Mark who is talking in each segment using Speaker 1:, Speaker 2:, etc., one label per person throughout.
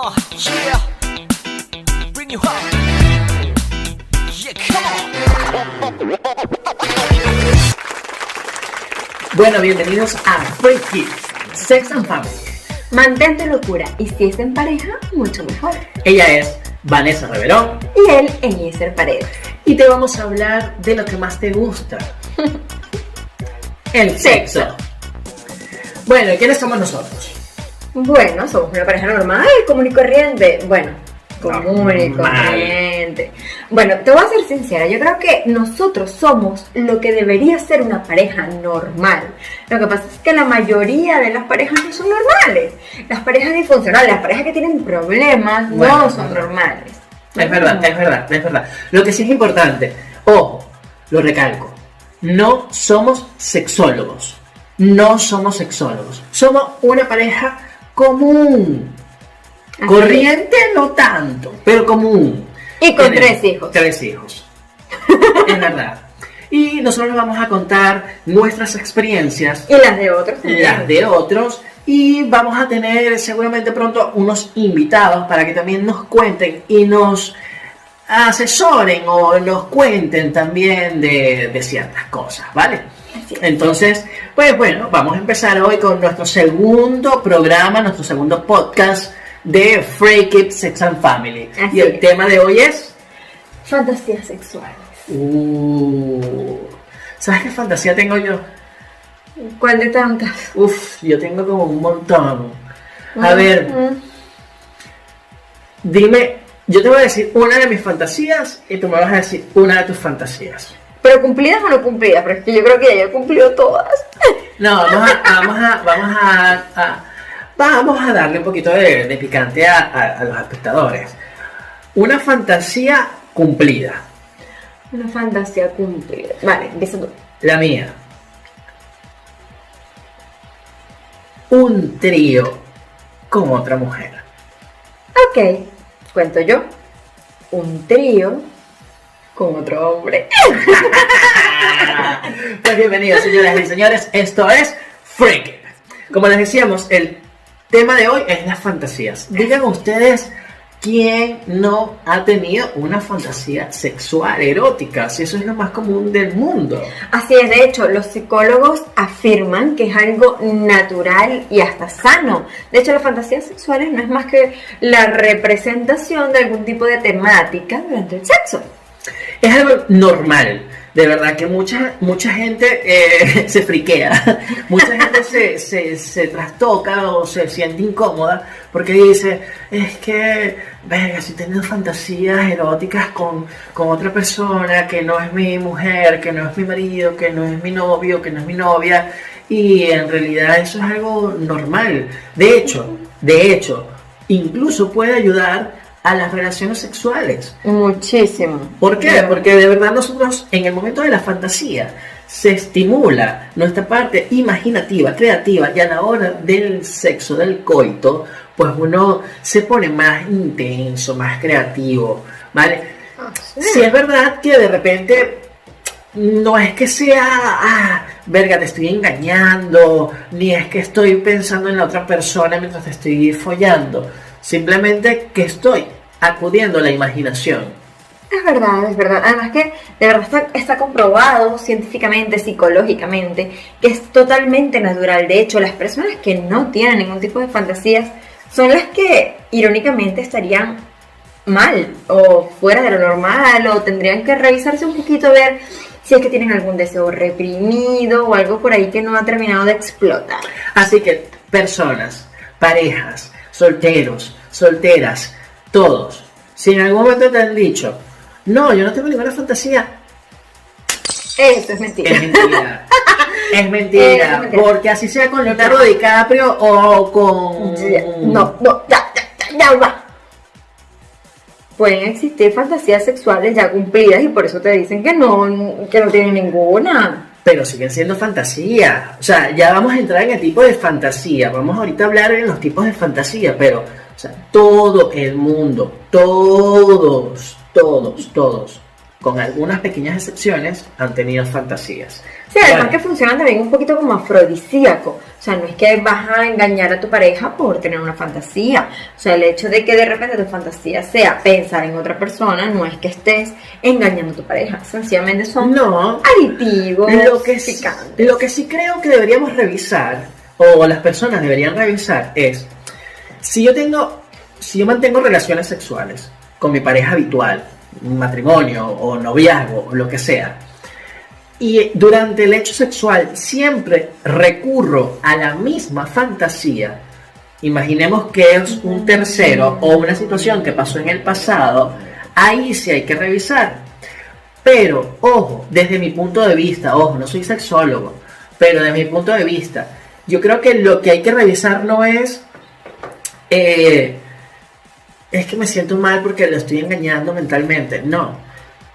Speaker 1: Yeah. Bring you up. Yeah, come on.
Speaker 2: Bueno, bienvenidos a Freaky Sex and Family.
Speaker 3: Mantente locura y si es en pareja, mucho mejor.
Speaker 2: Ella es Vanessa Reverón
Speaker 3: Y él, Eliezer Paredes.
Speaker 2: y te vamos a hablar de lo que más te gusta. El sexo. Bueno, ¿y ¿quiénes somos nosotros?
Speaker 3: Bueno, somos una pareja normal, común y corriente. Bueno, común y corriente. Bueno, te voy a ser sincera, yo creo que nosotros somos lo que debería ser una pareja normal. Lo que pasa es que la mayoría de las parejas no son normales. Las parejas disfuncionales, las parejas que tienen problemas,
Speaker 2: Bueno,
Speaker 3: no son
Speaker 2: bueno.
Speaker 3: normales.
Speaker 2: Es verdad, es verdad, es verdad. Lo que sí es importante, ojo, lo recalco, no somos sexólogos. No somos sexólogos. Somos una pareja común.
Speaker 3: Así
Speaker 2: Corriente no tanto, pero común.
Speaker 3: Y con
Speaker 2: Tenemos
Speaker 3: tres hijos.
Speaker 2: Tres hijos. es verdad. Y nosotros les vamos a contar nuestras experiencias,
Speaker 3: Y las de otros también.
Speaker 2: las de otros, y vamos a tener seguramente pronto unos invitados para que también nos cuenten y nos asesoren o nos cuenten también de, de ciertas cosas, ¿vale? Entonces, pues bueno, vamos a empezar hoy con nuestro segundo programa, nuestro segundo podcast de Freak It Sex and Family.
Speaker 3: Así
Speaker 2: y el
Speaker 3: es.
Speaker 2: tema de hoy es...
Speaker 3: Fantasías sexuales.
Speaker 2: Uh, ¿Sabes qué fantasía tengo yo?
Speaker 3: ¿Cuál de tantas?
Speaker 2: Uf, yo tengo como un montón. A ver,
Speaker 3: Mm,
Speaker 2: dime, yo te voy a decir una de mis fantasías y tú me vas a decir una de tus fantasías.
Speaker 3: ¿Pero cumplidas o no cumplidas? Pero es que yo creo que ya he cumplido todas.
Speaker 2: No, vamos a, vamos a, vamos a, a- vamos a darle un poquito de, de picante a, a- a los espectadores. Una fantasía cumplida.
Speaker 3: Una fantasía cumplida. Vale, empieza tú.
Speaker 2: La mía. Un trío con otra mujer.
Speaker 3: Ok, cuento yo. Un trío con otro hombre.
Speaker 2: Pues bienvenidos, señoras y señores. Esto es Freak. Como les decíamos, el tema de hoy es las fantasías. Digan ustedes quién no ha tenido una fantasía sexual, erótica, si eso es lo más común del mundo.
Speaker 3: Así es, de hecho, los psicólogos afirman que es algo natural y hasta sano. De hecho, las fantasías sexuales no es más que la representación de algún tipo de temática durante el sexo.
Speaker 2: Es algo normal. De verdad que mucha, mucha gente eh, se friquea, mucha gente se, se, se trastoca o se siente incómoda porque dice, es que, venga, estoy teniendo fantasías eróticas con, con otra persona que no es mi mujer, que no es mi marido, que no es mi novio, que no es mi novia, y en realidad eso es algo normal. De hecho, de hecho, incluso puede ayudar a las relaciones sexuales.
Speaker 3: Muchísimo.
Speaker 2: ¿Por qué? Porque de verdad nosotros en el momento de la fantasía se estimula nuestra parte imaginativa, creativa y a la hora del sexo, del coito, pues uno se pone más intenso, más creativo, ¿vale? Si es verdad que de repente no es que sea, ah, verga, te estoy engañando, ni es que estoy pensando en la otra persona mientras te estoy follando, simplemente que estoy acudiendo a la imaginación.
Speaker 3: Es verdad, es verdad. Además que de verdad está, está comprobado científicamente, psicológicamente, que es totalmente natural. De hecho, las personas que no tienen ningún tipo de fantasías son las que irónicamente estarían mal o fuera de lo normal o tendrían que revisarse un poquito, ver si es que tienen algún deseo reprimido o algo por ahí que no ha terminado de explotar.
Speaker 2: Así que personas, parejas, solteros, solteras, todos, si en algún momento te han dicho, no, yo no tengo ninguna fantasía,
Speaker 3: Eso es mentira.
Speaker 2: es mentira. es
Speaker 3: Es
Speaker 2: mentira, porque así sea con Leonardo DiCaprio o con...
Speaker 3: No, no, ya, ya, ya, ya va. Pueden existir fantasías sexuales ya cumplidas y por eso te dicen que no, que no tienen ninguna.
Speaker 2: Pero siguen siendo fantasía. O sea, ya vamos a entrar en el tipo de fantasía. Vamos ahorita a hablar en los tipos de fantasía, pero, todo el mundo, todos, todos, todos con algunas pequeñas excepciones, han tenido fantasías.
Speaker 3: Sí, además
Speaker 2: Bueno,
Speaker 3: que funcionan también un poquito como afrodisíaco. O sea, no es que vas a engañar a tu pareja por tener una fantasía. O sea, el hecho de que de repente tu fantasía sea pensar en otra persona, no es que estés engañando a tu pareja. Sencillamente son
Speaker 2: No,
Speaker 3: aditivos,
Speaker 2: lo que, sí, lo que sí creo que deberíamos revisar, o las personas deberían revisar, es si yo tengo, si yo mantengo relaciones sexuales con mi pareja habitual, matrimonio o noviazgo o lo que sea, y durante el hecho sexual siempre recurro a la misma fantasía, imaginemos que es un tercero o una situación que pasó en el pasado, ahí sí hay que revisar. Pero, ojo, desde mi punto de vista, ojo, no soy sexólogo, pero desde mi punto de vista, yo creo que lo que hay que revisar no es, eh, es que me siento mal porque lo estoy engañando mentalmente, no.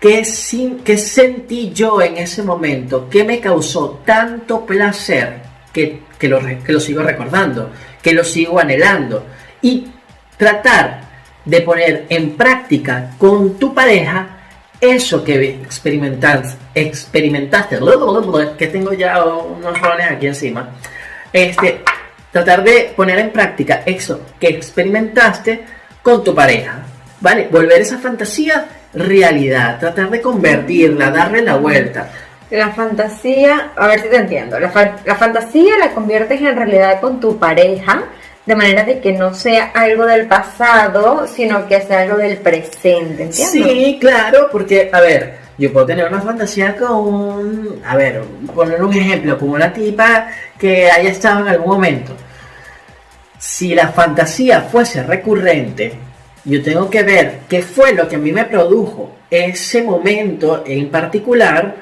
Speaker 2: ¿Qué, sentí yo en ese momento? ¿Qué me causó tanto placer que, que lo, que lo sigo recordando? Que lo sigo anhelando. Y tratar de poner en práctica con tu pareja eso que experimentas, experimentaste, que tengo ya unos roles aquí encima, este, tratar de poner en práctica eso que experimentaste con tu pareja, ¿vale? Volver esa fantasía realidad, tratar de convertirla, darle la vuelta.
Speaker 3: La fantasía, a ver si te entiendo. La, fa- la fantasía la conviertes en realidad con tu pareja, de manera de que no sea algo del pasado, sino que sea algo del presente, ¿entiendes?
Speaker 2: Sí, claro, porque, a ver, yo puedo tener una fantasía con un, a ver, poner un ejemplo, como una tipa que haya estado en algún momento. Si la fantasía fuese recurrente, yo tengo que ver qué fue lo que a mí me produjo ese momento en particular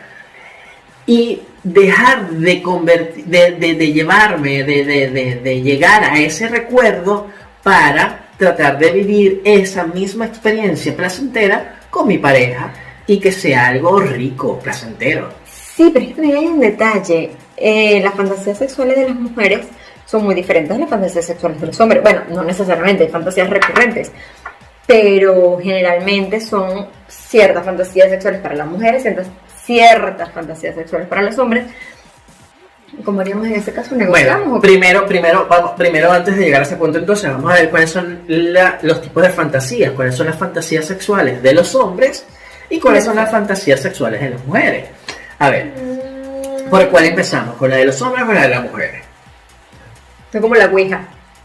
Speaker 2: y dejar de, convertir, de, llevarme, de, llegar a ese recuerdo para tratar de vivir esa misma experiencia placentera con mi pareja y que sea algo rico, placentero.
Speaker 3: Sí, pero es que también hay un detalle. Eh, las fantasías sexuales de las mujeres son muy diferentes de las fantasías sexuales de los hombres. Bueno, no necesariamente, hay fantasías recurrentes, pero generalmente son ciertas fantasías sexuales para las mujeres, ciertas, ciertas fantasías sexuales para los hombres. Como haríamos en este caso, negociamos.
Speaker 2: Primero, primero, vamos, primero antes de llegar a ese punto, entonces vamos a ver cuáles son la- los tipos de fantasías, cuáles son las fantasías sexuales de los hombres y cuáles son las fantasías sexuales de las mujeres. A ver, ¿por cuál empezamos? ¿Con la de los hombres o con la de las mujeres?
Speaker 3: Soy como la ouija.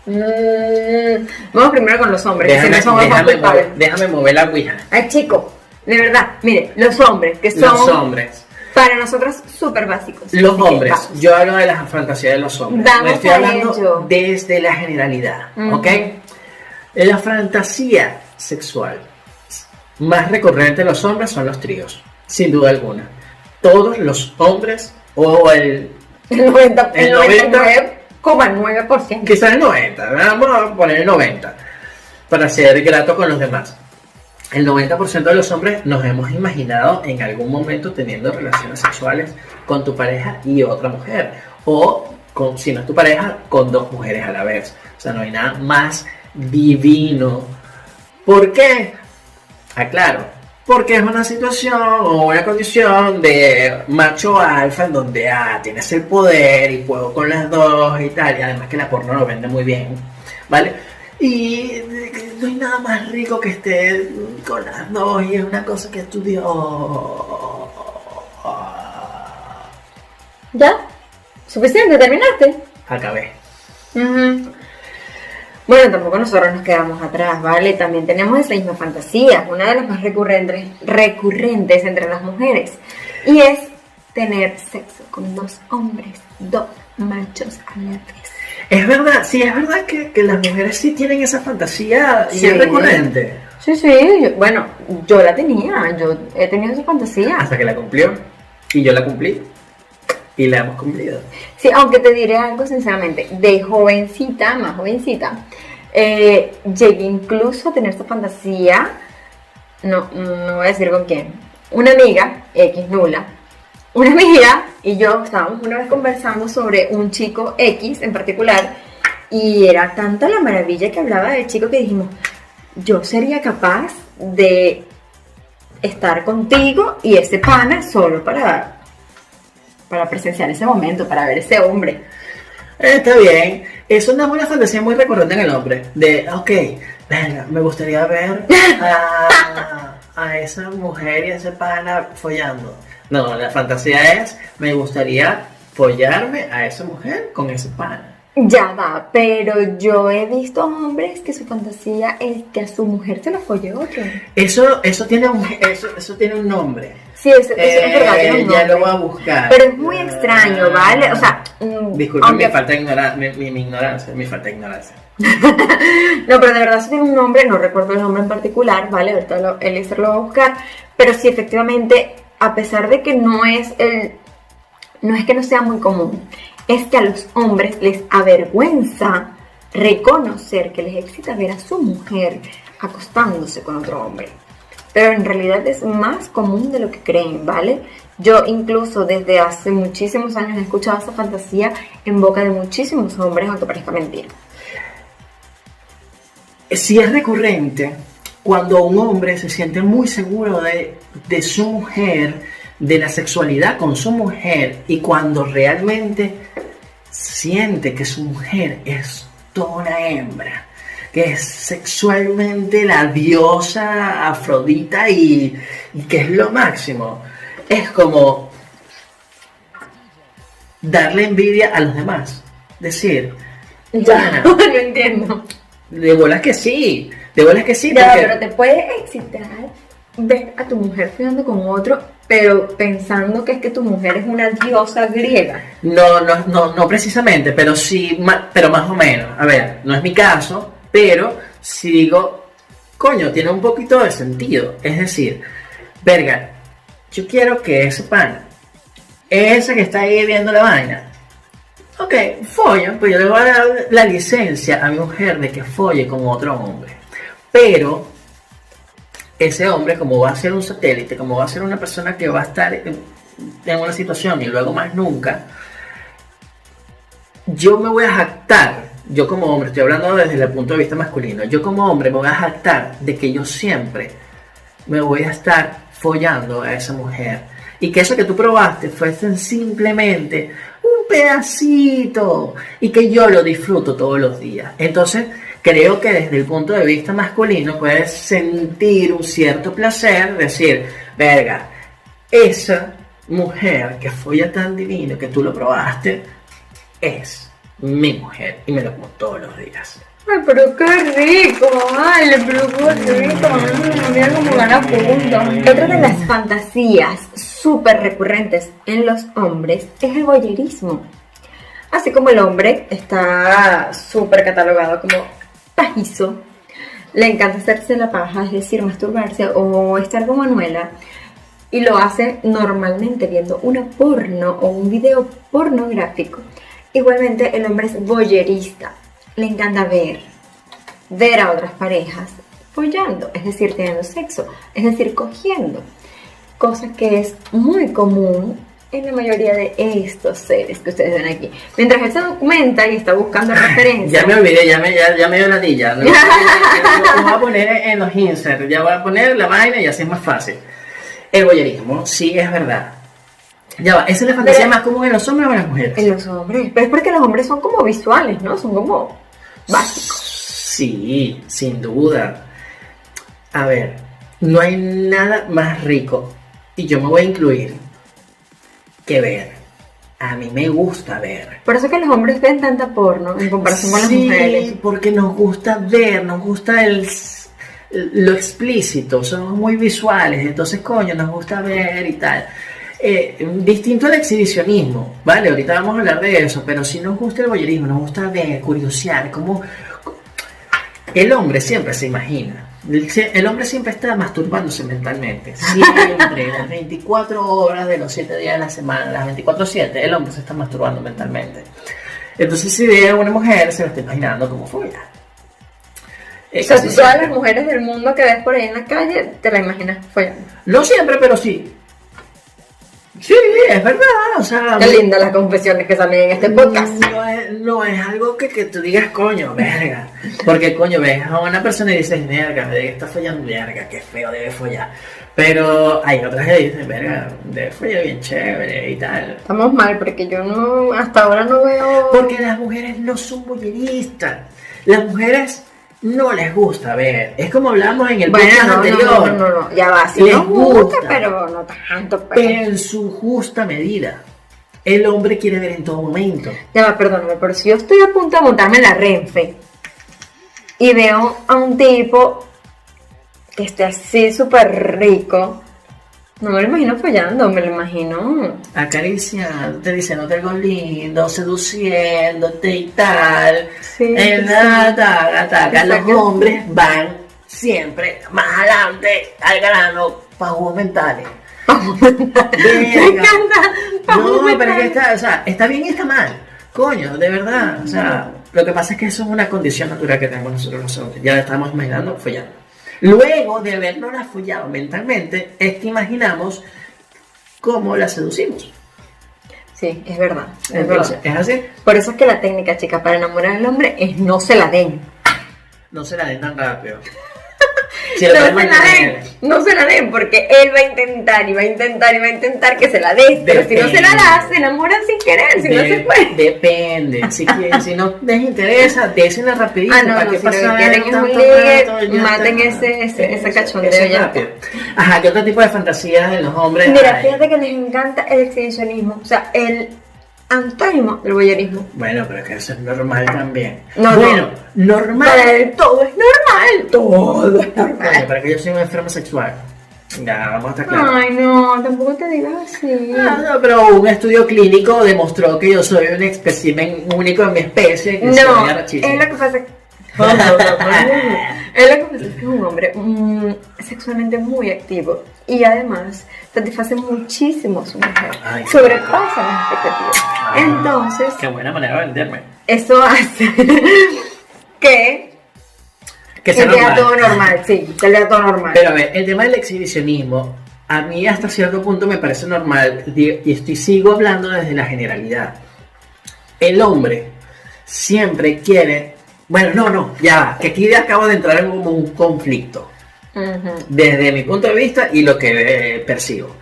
Speaker 3: Mm, vamos primero con los hombres, que si
Speaker 2: Déjame,
Speaker 3: no somos
Speaker 2: déjame mover, déjame mover la ouija.
Speaker 3: Ay, chico, de verdad, mire, los hombres, que son
Speaker 2: Los hombres.
Speaker 3: para nosotros súper básicos.
Speaker 2: Los hombres,
Speaker 3: vamos.
Speaker 2: yo hablo de las fantasías de los hombres.
Speaker 3: Vamos
Speaker 2: Me estoy hablando
Speaker 3: ello.
Speaker 2: desde la generalidad. ¿ok? La fantasía sexual más recurrente de los hombres son los tríos, sin duda alguna. Todos los hombres, o el,
Speaker 3: El 90, el
Speaker 2: El 90,
Speaker 3: 99,9%.
Speaker 2: quizás el 90, vamos a poner el 90, para ser grato con los demás. El 90% de los hombres nos hemos imaginado en algún momento teniendo relaciones sexuales con tu pareja y otra mujer. O, con, si no es tu pareja, con dos mujeres a la vez. O sea, no hay nada más divino. ¿Por qué? Aclaro. Porque es una situación o una condición de macho alfa en donde ah, tienes el poder y puedo con las dos y tal. Y además que la porno lo vende muy bien. ¿Vale? Y no hay nada más rico que esté con las dos y es una cosa que estudió.
Speaker 3: ¿Ya? ¿Suficiente? ¿Terminaste?
Speaker 2: Acabé.
Speaker 3: Ujú. Bueno, tampoco nosotros nos quedamos atrás, ¿vale? También tenemos esa misma fantasía, una de las más recurrentes, recurrentes entre las mujeres, y es tener sexo con dos hombres, dos machos a la vez.
Speaker 2: Es verdad, sí, es verdad que, que las mujeres sí tienen esa fantasía y
Speaker 3: Sí.
Speaker 2: es recurrente.
Speaker 3: Sí, sí, yo- bueno, yo la tenía, yo he tenido esa fantasía.
Speaker 2: Hasta que la cumplió. Y yo la cumplí. Y la hemos cumplido.
Speaker 3: Sí, aunque te diré algo sinceramente, de jovencita, más jovencita, eh, llegué incluso a tener esta fantasía, no, no voy a decir con quién, una amiga, X nula, una amiga y yo estábamos una vez conversando sobre un chico X en particular y era tanta la maravilla que hablaba del chico que dijimos, yo sería capaz de estar contigo y ese pana solo para, para presenciar ese momento, para ver ese hombre.
Speaker 2: Está bien. Es una buena fantasía muy recurrente en el hombre. De, ok, venga, me gustaría ver a, a esa mujer y a ese pana follando. No, la fantasía es, me gustaría follarme a esa mujer con ese pana.
Speaker 3: Ya va, pero yo he visto hombres que su fantasía es que a su mujer se la folle otro.
Speaker 2: Eso, eso tiene un, eso, eso tiene un nombre.
Speaker 3: Sí, eso, eso es verdad.
Speaker 2: Eh,
Speaker 3: tiene un
Speaker 2: ya
Speaker 3: nombre.
Speaker 2: lo voy a buscar.
Speaker 3: Pero es muy extraño, ¿vale? O sea, mm,
Speaker 2: Disculpen
Speaker 3: aunque-
Speaker 2: mi falta de ignorancia, mi, mi- mi ignorancia, mi falta de ignorancia.
Speaker 3: No, pero de verdad sí tiene un nombre, no recuerdo el nombre en particular, ¿vale? Ahorita lo, Eliezer lo va a buscar. Pero sí, efectivamente, a pesar de que no es el. No es que no sea muy común, es que a los hombres les avergüenza reconocer que les excita ver a su mujer acostándose con otro hombre. Pero en realidad es más común de lo que creen, ¿vale? Yo incluso desde hace muchísimos años he escuchado esa fantasía en boca de muchísimos hombres, aunque parezca mentira.
Speaker 2: si es recurrente cuando un hombre se siente muy seguro de, de su mujer, de la sexualidad con su mujer, y cuando realmente siente que su mujer es toda una hembra, que es sexualmente la diosa Afrodita y, y que es lo máximo, es como darle envidia a los demás. Decir,
Speaker 3: Ya,
Speaker 2: "Pana,
Speaker 3: no entiendo.
Speaker 2: de bolas que sí, de bolas que sí,
Speaker 3: Ya,
Speaker 2: porque
Speaker 3: pero te puede excitar ver a tu mujer follando con otro, pero pensando que es que tu mujer es una diosa griega.
Speaker 2: no, no, no, no precisamente, pero sí, pero más o menos. A ver, no es mi caso, pero si digo, coño, tiene un poquito de sentido. Es decir, verga, yo quiero que ese pan, ese que está ahí viendo la vaina, ok, folla, pues yo le voy a dar la licencia a mi mujer de que folle con otro hombre. Pero ese hombre, como va a ser un satélite, como va a ser una persona que va a estar en, en una situación y luego más nunca, yo me voy a jactar, yo como hombre, estoy hablando desde el punto de vista masculino, yo como hombre me voy a jactar de que yo siempre me voy a estar follando a esa mujer. Y que eso que tú probaste fue simplemente un pedacito y que yo lo disfruto todos los días. Entonces, creo que desde el punto de vista masculino puedes sentir un cierto placer, decir, verga, esa mujer que folla tan divino que tú lo probaste, es mi mujer y me lo como todos los días.
Speaker 3: Ay, pero qué rico, vale, pero qué rico. Mm, Mira cómo gana puntos. Otra de las fantasías súper recurrentes en los hombres es el voyerismo. Así como el hombre está súper catalogado como pajizo, le encanta hacerse la paja, es decir, masturbarse o estar con Manuela, y lo hace normalmente viendo una porno o un video pornográfico. Igualmente el hombre es voyerista, le encanta ver, ver a otras parejas follando, es decir, teniendo sexo, es decir, cogiendo, cosa que es muy común en la mayoría de estos seres que ustedes ven aquí. Mientras él se documenta y está buscando referencias.
Speaker 2: Ya me olvidé, ya me, ya, ya me dio la tilla. ¿no? Lo voy a poner en los inserts, ya voy a poner la vaina y así es más fácil. El boyerismo, sí es verdad. Ya va, esa es la fantasía
Speaker 3: Pero-
Speaker 2: más común en los hombres o en las mujeres.
Speaker 3: En los hombres, pero es porque los hombres son como visuales, ¿no? Son como básicos.
Speaker 2: Sí, sin duda. A ver, no hay nada más rico, y yo me voy a incluir, que ver. A mí me gusta ver.
Speaker 3: Por eso que los hombres ven tanta porno en comparación con las
Speaker 2: Sí,
Speaker 3: mujeres.
Speaker 2: porque nos gusta ver, nos gusta el, lo explícito, somos muy visuales, entonces coño, nos gusta ver y tal. Eh, distinto al exhibicionismo, ¿vale? Ahorita vamos a hablar de eso, pero si nos gusta el boyerismo, nos gusta ver, curiosear, como el hombre siempre se imagina. El, el hombre siempre está masturbándose mentalmente. Siempre, las 24 horas de los 7 días de la semana, las 24-7, el hombre se está masturbando mentalmente. Entonces, si ve a una mujer, se lo está imaginando como fuera.
Speaker 3: O sea, todas las mujeres del mundo que ves por ahí en la calle, te la imaginas follando.
Speaker 2: No siempre, pero sí. Sí, es verdad, o sea...
Speaker 3: Qué lindas las confesiones que salen en este podcast.
Speaker 2: No es, no es algo que, que tú digas, coño, verga. Porque, coño, ves a una persona y dices, verga, debe estar follando, verga, qué feo debe follar. Pero hay otras que dicen, verga, debe follar bien chévere y tal.
Speaker 3: Estamos mal porque yo no, hasta ahora no veo...
Speaker 2: Porque las mujeres no son bolleristas. Las mujeres no les gusta ver. Es como hablamos en el
Speaker 3: Bueno,
Speaker 2: podcast
Speaker 3: no,
Speaker 2: anterior.
Speaker 3: no, no, no, ya va, sí
Speaker 2: Les
Speaker 3: gusta,
Speaker 2: gusta.
Speaker 3: pero no tanto. pues.
Speaker 2: Pero en su justa medida. El hombre quiere ver en todo momento.
Speaker 3: Ya va, perdóname, pero si yo estoy a punto de montarme en la Renfe y veo a un tipo que esté así súper rico, no me lo imagino follando, me lo imagino.
Speaker 2: acariciándote, diciéndote algo lindo, seduciéndote y tal.
Speaker 3: Sí,
Speaker 2: El
Speaker 3: sí.
Speaker 2: ataca, ataca. Los
Speaker 3: Exacto.
Speaker 2: hombres van siempre más adelante al grano para juegos mentales.
Speaker 3: Me encanta.
Speaker 2: No, pero es que está, o sea, está bien y está mal. Coño, de verdad. O sea, lo que pasa es que eso es una condición natural que tenemos nosotros los hombres. Ya la estamos imaginando follando. Luego de habernos la follado mentalmente, es que imaginamos cómo la seducimos.
Speaker 3: Sí, es verdad, es
Speaker 2: Entonces,
Speaker 3: verdad.
Speaker 2: es así.
Speaker 3: Por eso es que la técnica, chicas, para enamorar al hombre es no se la den.
Speaker 2: No se la den tan rápido. Si
Speaker 3: No se la den, no se la den, porque él va a intentar y va a intentar y va a intentar que se la des, pero si no se la das, se enamoran sin querer, si no
Speaker 2: De-
Speaker 3: se puede.
Speaker 2: Depende. Si, quieren- si no les interesa, désenla rapidito.
Speaker 3: Ah, no,
Speaker 2: ¿para
Speaker 3: no,
Speaker 2: qué
Speaker 3: si lo que quieren es un ligue, maten ese- ese- ese cachondeo ya.
Speaker 2: Ajá, ¿qué otro tipo de fantasías de los hombres?
Speaker 3: Mira,
Speaker 2: hay?
Speaker 3: fíjate que les encanta el exhibicionismo, o sea, el antónimo del voyerismo.
Speaker 2: Bueno, pero que eso es normal también.
Speaker 3: No, no.
Speaker 2: bueno, normal.
Speaker 3: Para él todo es normal, todo es normal.
Speaker 2: para que yo soy un enfermo sexual. Ya, vamos a estar claros.
Speaker 3: Ay, no, tampoco te digas así.
Speaker 2: Ah, no, pero un estudio clínico demostró que yo soy un espécimen único en mi especie. Que
Speaker 3: No, es lo que pasa. es lo que pasa que es un hombre mm, sexualmente muy activo y además satisface muchísimo a su mujer.
Speaker 2: Ay,
Speaker 3: sobrepasa las expectativas.
Speaker 2: Ay.
Speaker 3: Entonces,
Speaker 2: Qué buena manera de venderme.
Speaker 3: eso hace que
Speaker 2: Que sea normal.
Speaker 3: todo normal, sí, que vea todo normal.
Speaker 2: Pero a ver, el tema del exhibicionismo, a mí hasta cierto punto me parece normal y estoy sigo hablando desde la generalidad. El hombre siempre quiere, bueno, no, no, ya, va, que aquí acabo de entrar en como un conflicto Desde mi punto de vista y lo que eh, percibo.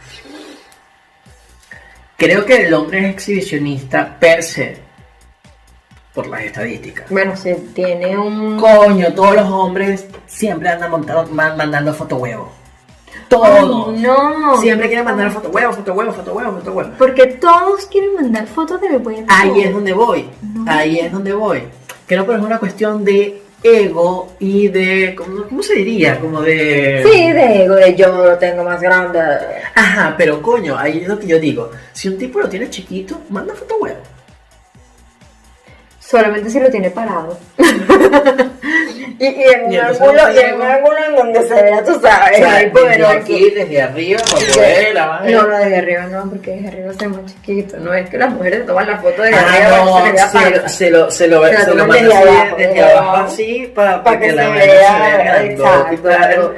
Speaker 2: Creo que el hombre es exhibicionista per se, por las estadísticas.
Speaker 3: Bueno, si tiene un...
Speaker 2: Coño, todos los hombres siempre andan montando, man- mandando foto huevo. Todos.
Speaker 3: Ay, no.
Speaker 2: Siempre quieren mandar foto huevo, foto huevo, foto huevo, foto huevo.
Speaker 3: Porque todos quieren mandar fotos del huevo.
Speaker 2: Ahí es donde voy. Ahí es donde voy. Creo que es una cuestión de ego y de. ¿Cómo, cómo se diría? Como de.
Speaker 3: Sí, de ego, de yo lo tengo más grande.
Speaker 2: Ajá, pero coño, ahí es lo que yo digo. Si un tipo lo tiene chiquito, manda foto huevo.
Speaker 3: Solamente si lo tiene parado. y, y en un
Speaker 2: Y entonces
Speaker 3: ángulo, y en un ángulo en donde se vea, tú sabes, ahí
Speaker 2: desde
Speaker 3: poderoso.
Speaker 2: aquí, desde arriba, para poder la vaina.
Speaker 3: No, no, desde arriba no, porque desde arriba se ve más chiquito. No es que las mujeres toman la foto desde
Speaker 2: Ah,
Speaker 3: arriba
Speaker 2: no,
Speaker 3: para que se
Speaker 2: lo, se lo,
Speaker 3: Se
Speaker 2: lo
Speaker 3: toman
Speaker 2: manda
Speaker 3: desde abajo,
Speaker 2: desde
Speaker 3: desde
Speaker 2: abajo
Speaker 3: abajo.
Speaker 2: así, para,
Speaker 3: Para que se
Speaker 2: la
Speaker 3: vea, exacto.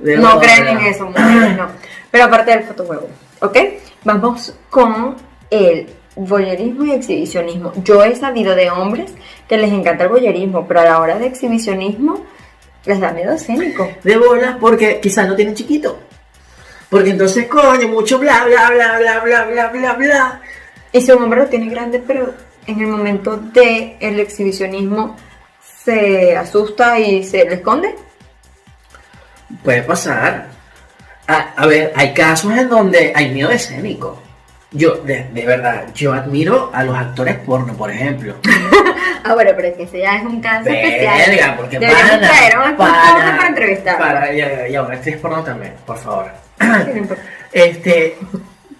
Speaker 3: me- No creen en eso, mujeres, no. Pero aparte del fotojuego, ¿ok? Vamos con el voyerismo y exhibicionismo. Yo he sabido de hombres que les encanta el voyerismo, pero a la hora de exhibicionismo les da miedo escénico.
Speaker 2: De bolas porque quizás no tienen chiquito. Porque entonces, coño, mucho bla, bla, bla, bla, bla, bla, bla, bla.
Speaker 3: Y si un hombre lo tiene grande, pero en el momento de el exhibicionismo se asusta y se le esconde.
Speaker 2: Puede pasar. A, a ver, hay casos en donde hay miedo escénico. Yo, de, de verdad, yo admiro a los actores porno, por ejemplo.
Speaker 3: Ah, bueno, pero es que ese ya es un caso especial.
Speaker 2: Verga, porque
Speaker 3: Deberíamos
Speaker 2: pana,
Speaker 3: traer a porno para entrevistar.
Speaker 2: para- y, y ahora actriz porno también, por favor. Este,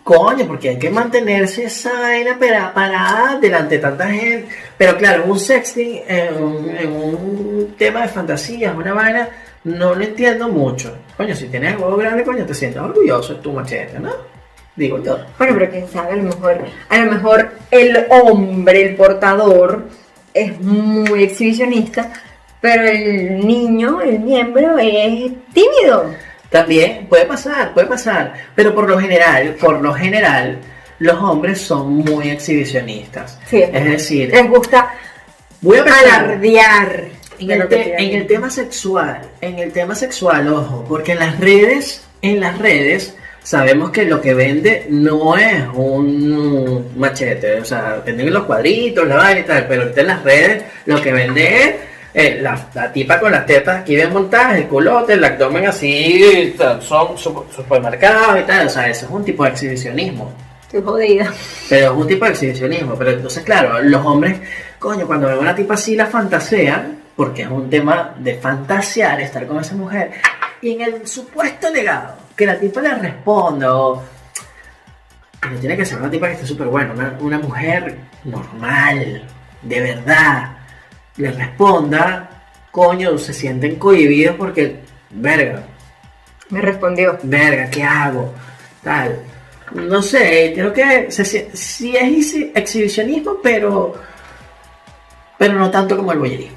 Speaker 2: coño, porque hay que mantenerse esa vaina para, parada delante de tanta gente. Pero claro, un sexting, en, un- en un tema de fantasía, una vaina, no lo entiendo mucho. Coño, si tienes huevo grande, coño, te sientes orgulloso de tu machete, ¿no? Digo yo.
Speaker 3: Bueno, pero quién sabe, a lo mejor, a lo mejor el hombre, el portador, es muy exhibicionista, pero el niño, el miembro, es tímido.
Speaker 2: También puede pasar, puede pasar. Pero por lo general, por lo general, los hombres son muy exhibicionistas.
Speaker 3: Sí.
Speaker 2: Es decir,
Speaker 3: Les gusta
Speaker 2: voy a pensar
Speaker 3: alardear.
Speaker 2: el, te- en el tema sexual, en el tema sexual, ojo, porque en las redes, en las redes, sabemos que lo que vende no es un machete, o sea, venden los cuadritos, la vaina y tal, pero ahorita en las redes lo que vende es eh, la, la tipa con las tetas aquí bien montadas, el culote, el abdomen así, son su- supermercados y tal, o sea, eso es un tipo de exhibicionismo.
Speaker 3: Estoy jodida.
Speaker 2: Pero es un tipo de exhibicionismo. Pero entonces, claro, los hombres, coño, cuando ven una tipa así la fantasean, porque es un tema de fantasear, estar con esa mujer. Y en el supuesto legado, que la tipa le responda, o. No tiene que ser una tipa que esté súper buena, una, una mujer normal, de verdad, le responda, coño, se sienten cohibidos porque, verga,
Speaker 3: Me respondió.
Speaker 2: verga, ¿qué hago? Tal. No sé, creo que se, si sí es exhi- exhibicionismo, pero pero no tanto como el boyerismo.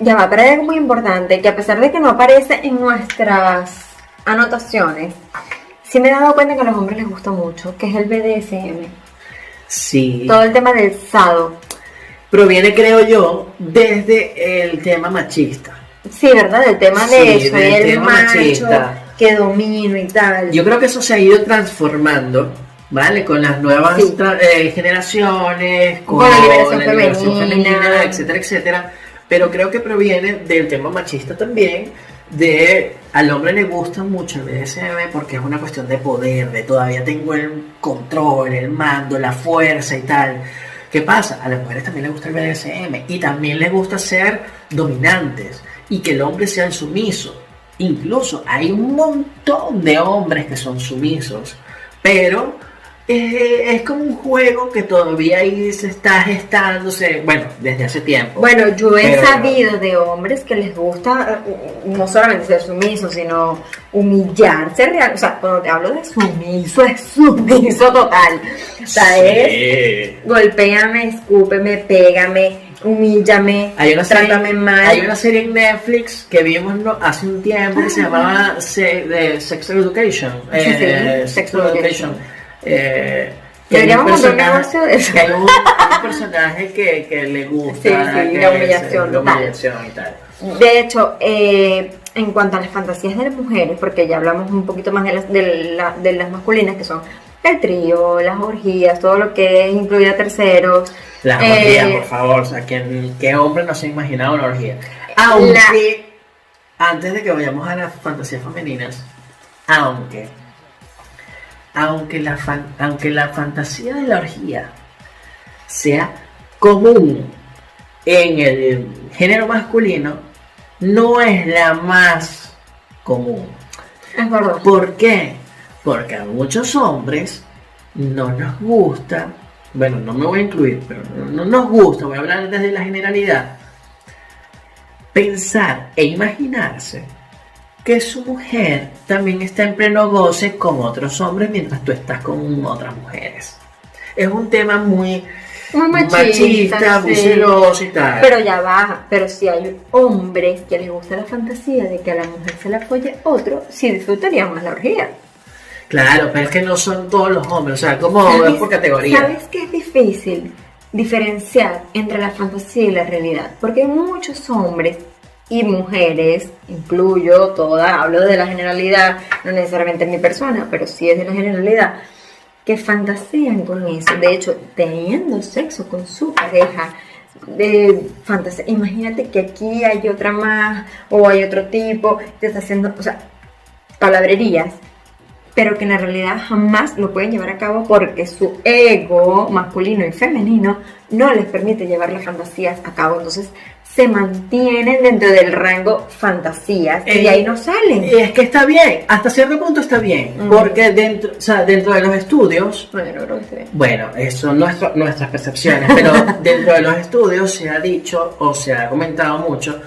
Speaker 3: Ya va, pero hay algo muy importante, que a pesar de que no aparece en nuestras anotaciones, sí me he dado cuenta que a los hombres les gusta mucho, que es el BDSM.
Speaker 2: Sí.
Speaker 3: Todo el tema del sado.
Speaker 2: Proviene, creo yo, desde el tema machista.
Speaker 3: Sí, ¿verdad? El tema de
Speaker 2: Sí,
Speaker 3: el
Speaker 2: tema
Speaker 3: macho
Speaker 2: machista.
Speaker 3: que domino y tal.
Speaker 2: Yo creo que eso se ha ido transformando, ¿vale? Con las nuevas
Speaker 3: Sí.
Speaker 2: eh, generaciones, con,
Speaker 3: Con la liberación
Speaker 2: liberación
Speaker 3: femenina.
Speaker 2: femenina, etcétera, etcétera. Pero creo que proviene del tema machista también, de al hombre le gusta mucho el BDSM porque es una cuestión de poder, de todavía tengo el control, el mando, la fuerza y tal. ¿Qué pasa? A las mujeres también les gusta el BDSM y también les gusta ser dominantes y que el hombre sea el sumiso. Incluso hay un montón de hombres que son sumisos, pero eh, es como un juego que todavía ahí se está gestándose, bueno, desde hace tiempo.
Speaker 3: Bueno, yo he
Speaker 2: Pero-
Speaker 3: sabido de hombres que les gusta eh, no solamente ser sumisos, sino humillarse real. O sea, cuando te hablo de sumiso, es sumiso total. O sea, es
Speaker 2: Sí.
Speaker 3: golpéame, escúpeme, pégame, humíllame,
Speaker 2: Hay una,
Speaker 3: trátame
Speaker 2: serie,
Speaker 3: mal.
Speaker 2: hay una serie en Netflix que vimos no- hace un tiempo que se llamaba Se- de Sex Education.
Speaker 3: Sí, sí,
Speaker 2: eh,
Speaker 3: Sex
Speaker 2: Sex
Speaker 3: Education.
Speaker 2: Education. Eh, que hay un personaje-
Speaker 3: de eso.
Speaker 2: que hay un, personaje que, que le gusta
Speaker 3: Sí, sí, la
Speaker 2: es-
Speaker 3: humillación,
Speaker 2: la
Speaker 3: total.
Speaker 2: humillación y tal.
Speaker 3: De hecho, eh, en cuanto a las fantasías de las mujeres, porque ya hablamos un poquito más de las, de, la- de las masculinas, que son el trío, las orgías, todo lo que es incluir a terceros.
Speaker 2: Las
Speaker 3: eh,
Speaker 2: orgías, por favor. O sea, ¿quién- ¿qué hombre no se ha imaginado una orgía? Aunque, antes de que vayamos a las fantasías femeninas, aunque, aunque la, fan- aunque la fantasía de la orgía sea común en el género masculino, no es la más común.
Speaker 3: Es verdad.
Speaker 2: ¿Por qué? Porque a muchos hombres no nos gusta, bueno, no me voy a incluir, pero no, no nos gusta, voy a hablar desde la generalidad, pensar e imaginarse que su mujer también está en pleno goce con otros hombres mientras tú estás con otras mujeres. Es un tema muy
Speaker 3: Muy machista,
Speaker 2: muy
Speaker 3: sí.
Speaker 2: celoso y tal.
Speaker 3: Pero ya va, pero si hay hombres que les gusta la fantasía de que a la mujer se la apoye otro, sí disfrutarían más la orgía.
Speaker 2: Claro, pero es que no son todos los hombres, o sea, como es por categoría.
Speaker 3: ¿Sabes que es difícil diferenciar entre la fantasía y la realidad? Porque hay muchos hombres y mujeres, incluyo toda, hablo de la generalidad, no necesariamente en mi persona, pero sí es de la generalidad, que fantasean con eso. De hecho, teniendo sexo con su pareja, de fantasía. Imagínate que aquí hay otra más o hay otro tipo, te está haciendo, o sea, palabrerías, pero que en la realidad jamás lo pueden llevar a cabo porque su ego masculino y femenino no les permite llevar las fantasías a cabo. Entonces se mantienen dentro del rango fantasías y de
Speaker 2: Eh,
Speaker 3: ahí no salen.
Speaker 2: Y es que está bien, hasta cierto punto está bien,
Speaker 3: Mm.
Speaker 2: porque dentro, o sea, dentro de los estudios,
Speaker 3: Bueno, creo que esté bien.
Speaker 2: bueno, eso son nuestro- nuestras percepciones, pero dentro de los estudios se ha dicho o se ha comentado mucho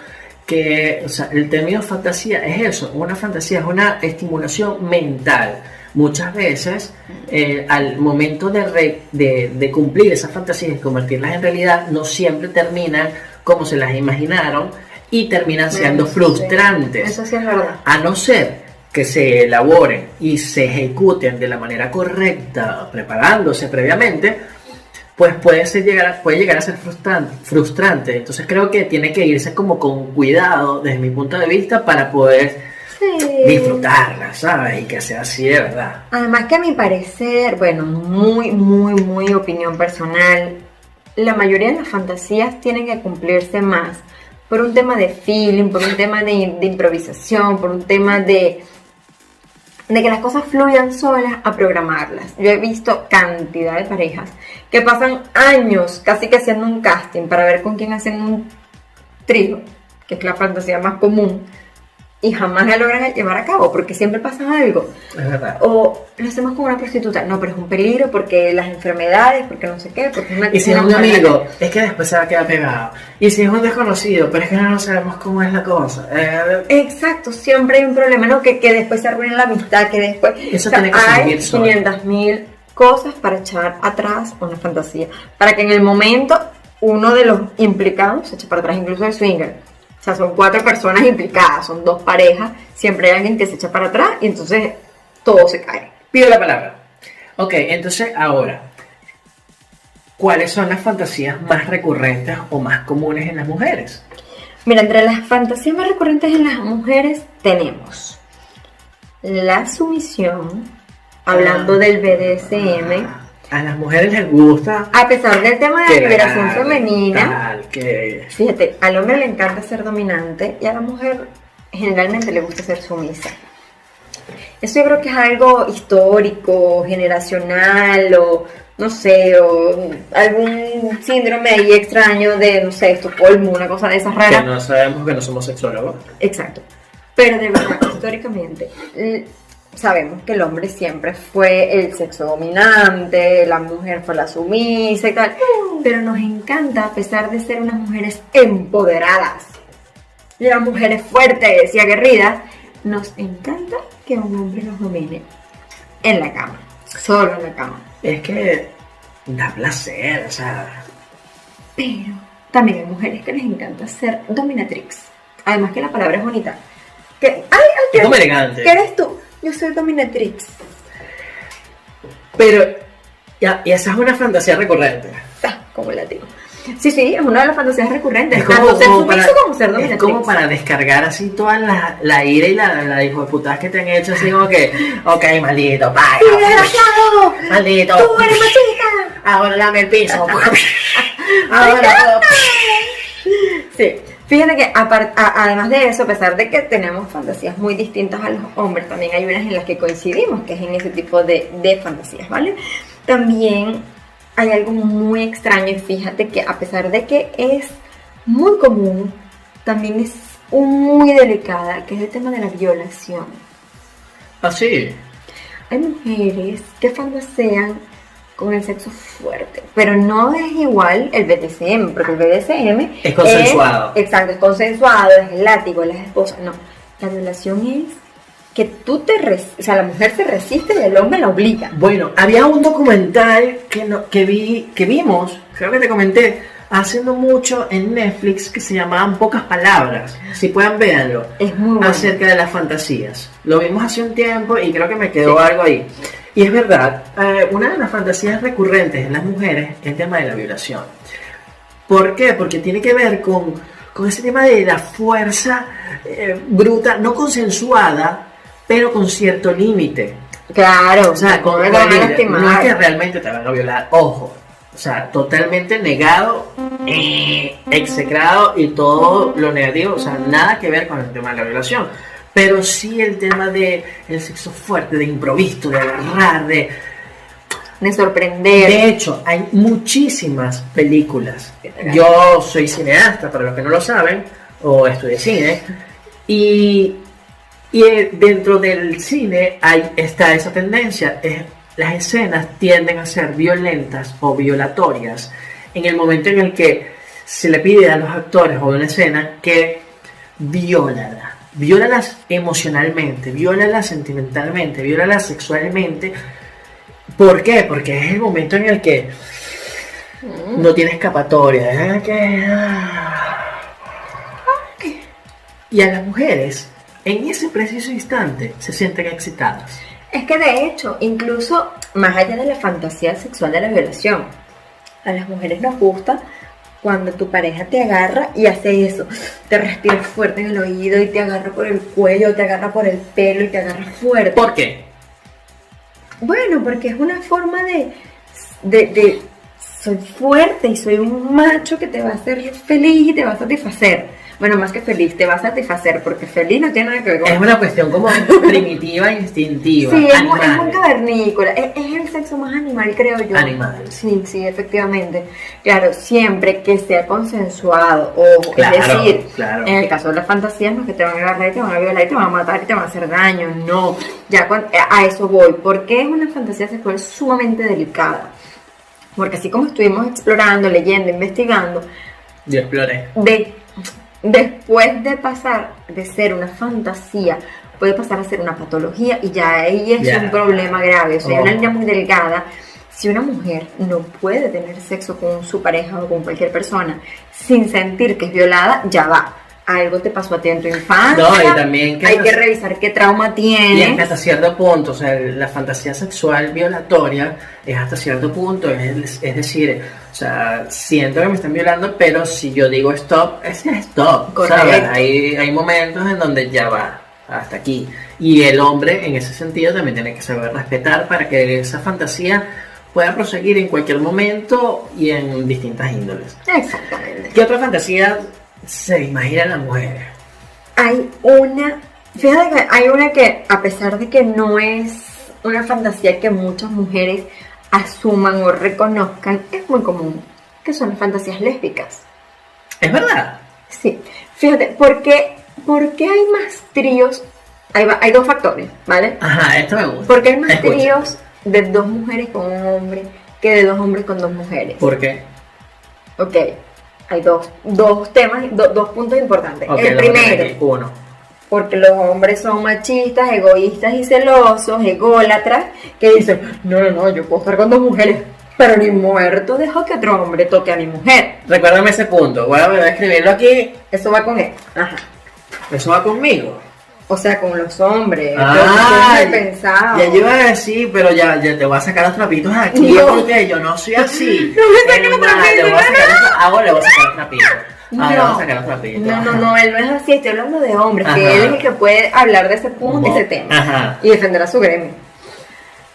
Speaker 2: que o sea, el término fantasía es eso, una fantasía es una estimulación mental. Muchas veces, eh, al momento de, re- de, de cumplir esas fantasías y convertirlas en realidad, no siempre terminan como se las imaginaron y terminan siendo
Speaker 3: Sí,
Speaker 2: frustrantes.
Speaker 3: Eso sí es verdad.
Speaker 2: A no ser que se elaboren y se ejecuten de la manera correcta, preparándose previamente, pues puede, ser llegar, puede llegar a ser frustrante, frustrante. Entonces creo que tiene que irse como con cuidado desde mi punto de vista para poder
Speaker 3: Sí.
Speaker 2: disfrutarla, ¿sabes? Y que sea así de verdad.
Speaker 3: Además que a mi parecer, bueno, muy, muy, muy opinión personal, la mayoría de las fantasías tienen que cumplirse más por un tema de feeling, por un tema de, de improvisación, por un tema de, de que las cosas fluyan solas a programarlas. Yo he visto cantidad de parejas que pasan años casi que haciendo un casting para ver con quién hacen un trío, que es la fantasía más común, y jamás la logran llevar a cabo porque siempre pasa algo.
Speaker 2: Es verdad.
Speaker 3: O lo hacemos con una prostituta. No, pero es un peligro porque las enfermedades, porque no sé qué, porque es una
Speaker 2: Y si es un amigo, es que después se va a quedar pegado. Y si es un desconocido, pero es que no sabemos cómo es la cosa. Eh,
Speaker 3: Exacto, siempre hay un problema, ¿no? Que, que después se arruina la amistad, que después...
Speaker 2: Eso tiene que
Speaker 3: hay
Speaker 2: seguir solo.
Speaker 3: 500 mil cosas para echar atrás una fantasía. Para que en el momento uno de los implicados se eche para atrás, incluso el swinger. Sea, son cuatro personas implicadas, son dos parejas, siempre hay alguien que se echa para atrás y entonces todo se cae.
Speaker 2: pido la palabra. Ok, entonces ahora, ¿cuáles son las fantasías más recurrentes o más comunes en las mujeres?
Speaker 3: Mira, entre las fantasías más recurrentes en las mujeres tenemos la sumisión, hablando del BDSM,
Speaker 2: A las mujeres les gusta
Speaker 3: a pesar del tema de
Speaker 2: que
Speaker 3: la liberación femenina,
Speaker 2: tal, que
Speaker 3: fíjate, al hombre le encanta ser dominante y a la mujer generalmente le gusta ser sumisa. Eso yo creo que es algo histórico, generacional o no sé, o algún síndrome ahí extraño de, no sé, Estocolmo, una cosa de esas
Speaker 2: que
Speaker 3: raras.
Speaker 2: no sabemos que no somos sexólogos.
Speaker 3: Exacto. Pero de verdad, históricamente, sabemos que el hombre siempre fue el sexo dominante, la mujer fue la sumisa y tal. Pero nos encanta, a pesar de ser unas mujeres empoderadas, y unas mujeres fuertes y aguerridas, nos encanta que un hombre nos domine en la cama, solo en la cama.
Speaker 2: Es que da placer, o sea,
Speaker 3: Pero también hay mujeres que les encanta ser dominatrix. Además que la palabra es bonita. Que, ay, ay,
Speaker 2: es
Speaker 3: ¿qué,
Speaker 2: como elegante.
Speaker 3: ¿qué eres tú? Yo soy dominatrix.
Speaker 2: Pero, ya, y esa es una fantasía recurrente.
Speaker 3: Ah, como la digo. Sí, sí, es una de las fantasías recurrentes.
Speaker 2: Es como,
Speaker 3: tanto ser
Speaker 2: como
Speaker 3: sumiso
Speaker 2: para,
Speaker 3: como ser
Speaker 2: es
Speaker 3: dominatrix.
Speaker 2: como para descargar así toda la, la ira y la, la hijo de putas que te han hecho, así como que, ok, maldito, paga,
Speaker 3: ¡Sí, desgraciado!
Speaker 2: maldito,
Speaker 3: ¡Tú eres machista!
Speaker 2: ahora dame el piso,
Speaker 3: Ahora Sí, fíjate que a- además de eso, a pesar de que tenemos fantasías muy distintas a los hombres, también hay unas en las que coincidimos, que es en ese tipo de, de fantasías, ¿vale? También hay algo muy extraño y fíjate que a pesar de que es muy común, también es muy delicada, que es el tema de la violación.
Speaker 2: así,
Speaker 3: Hay mujeres que fantasean con el sexo fuerte, pero no es igual el BDSM, porque el BDSM
Speaker 2: Es consensuado.
Speaker 3: exacto, es consensuado, es el látigo, es la esposa. No, la violación es que tú te, res- o sea, la mujer se resiste y el hombre la obliga.
Speaker 2: Bueno, había un documental que, no, que, vi, que vimos, creo que te comenté, haciendo mucho en Netflix que se llamaban Pocas Palabras. Si pueden verlo.
Speaker 3: Es muy bueno.
Speaker 2: Acerca de las fantasías. Lo vimos hace un tiempo y creo que me quedó algo ahí. Y es verdad, eh, una de las fantasías recurrentes en las mujeres es el tema de la violación. ¿Por qué? Porque tiene que ver con, con ese tema de la fuerza eh, bruta, no consensuada, pero con cierto límite.
Speaker 3: Claro,
Speaker 2: O sea, con
Speaker 3: no
Speaker 2: no es que realmente te van a violar, ojo. O sea, totalmente negado, eh, execrado y todo lo negativo. O sea, nada que ver con el tema de la violación. Pero sí el tema de el sexo fuerte, de improviso, de agarrar, de...
Speaker 3: de sorprender.
Speaker 2: De hecho, hay muchísimas películas. Yo soy cineasta, para los que no lo saben, o estudié cine, y, y dentro del cine hay, está esa tendencia. es- las escenas tienden a ser violentas o violatorias en el momento en el que se le pide a los actores o de una escena que viólala. Viólalas emocionalmente, viólala sentimentalmente, viólala sexualmente. ¿Por qué? Porque es el momento en el que no tiene escapatoria. ¿eh? Que- Y a las mujeres en ese preciso instante se sienten excitadas.
Speaker 3: Es que de hecho, incluso más allá de la fantasía sexual de la violación, a las mujeres nos gusta cuando tu pareja te agarra y hace eso, te respira fuerte en el oído y te agarra por el cuello, te agarra por el pelo y te agarra fuerte.
Speaker 2: ¿Por qué?
Speaker 3: Bueno, porque es una forma de, de, de soy fuerte y soy un macho que te va a hacer feliz y te va a satisfacer. Bueno, más que feliz, te va a satisfacer, porque feliz no tiene nada que ver con
Speaker 2: Es una cuestión como primitiva, instintiva,
Speaker 3: Sí, es, muy- es muy cavernícola. Es, es el sexo más animal, creo yo.
Speaker 2: Animal.
Speaker 3: Sí, sí, efectivamente. Claro, siempre que sea consensuado. Ojo,
Speaker 2: Claro,
Speaker 3: es decir,
Speaker 2: claro.
Speaker 3: en el caso de las fantasías, no es que te van a agarrar y te van a violar y te van a matar y te van a hacer daño. No, ya cuan- a eso voy. Porque es una fantasía sexual sumamente delicada. Porque así como estuvimos explorando, leyendo, investigando,
Speaker 2: Yo exploré.
Speaker 3: de, después de pasar de ser una fantasía, puede pasar a ser una patología y ya ahí es un problema grave. O sea, hay
Speaker 2: Oh.
Speaker 3: una línea muy delgada. Si una mujer no puede tener sexo con su pareja o con cualquier persona sin sentir que es violada, ya va. Algo te pasó a ti en tu infancia.
Speaker 2: No, y también que
Speaker 3: hay que revisar qué trauma
Speaker 2: Y es
Speaker 3: tiene.
Speaker 2: hasta cierto punto, o sea, la fantasía sexual violatoria es hasta cierto punto, es, es decir, o sea, siento que me están violando, pero si yo digo stop, es stop,
Speaker 3: Correcto.
Speaker 2: ¿sabes? Hay, hay momentos en donde ya va, hasta aquí. Y el hombre, en ese sentido, también tiene que saber respetar para que esa fantasía pueda proseguir en cualquier momento y en distintas índoles.
Speaker 3: Exactamente.
Speaker 2: ¿Qué otra fantasía se imagina la mujer?
Speaker 3: hay una, fíjate que hay una que a pesar de que no es una fantasía que muchas mujeres asuman o reconozcan, es muy común, que son las fantasías lésbicas.
Speaker 2: ¿Es verdad?
Speaker 3: Sí, fíjate, ¿por qué, por qué hay más tríos? Hay, dos factores, ¿vale?
Speaker 2: Ajá, esto me gusta.
Speaker 3: ¿Por qué hay más
Speaker 2: Escucha.
Speaker 3: tríos de dos mujeres con un hombre que de dos hombres con dos mujeres?
Speaker 2: ¿Por qué?
Speaker 3: Ok, hay dos, dos temas, do- dos puntos importantes. El primero,
Speaker 2: aquí. Uno.
Speaker 3: Porque los hombres son machistas, egoístas y celosos, ególatras, que dicen, no, no, no, yo puedo estar con dos mujeres, pero ni muerto dejo que otro hombre toque a mi mujer.
Speaker 2: Recuérdame ese punto. Voy a, voy a escribirlo aquí.
Speaker 3: Eso va con él. Ajá.
Speaker 2: Eso va conmigo.
Speaker 3: O sea, con los hombres.
Speaker 2: Ah,
Speaker 3: yo pensado.
Speaker 2: ya yo iba a decir, pero ya, ya te voy a sacar los trapitos aquí
Speaker 3: No.
Speaker 2: porque yo no soy así.
Speaker 3: No me saques
Speaker 2: Es
Speaker 3: los trapitos,
Speaker 2: le voy a
Speaker 3: no,
Speaker 2: sacar los- Ahora le voy a sacar los trapitos. Ahora le voy a sacar los trapitos.
Speaker 3: no, no, no, él no es así, estoy hablando de hombres, que él es el que puede hablar de ese punto, ese tema.
Speaker 2: Ajá.
Speaker 3: y defender a su gremio.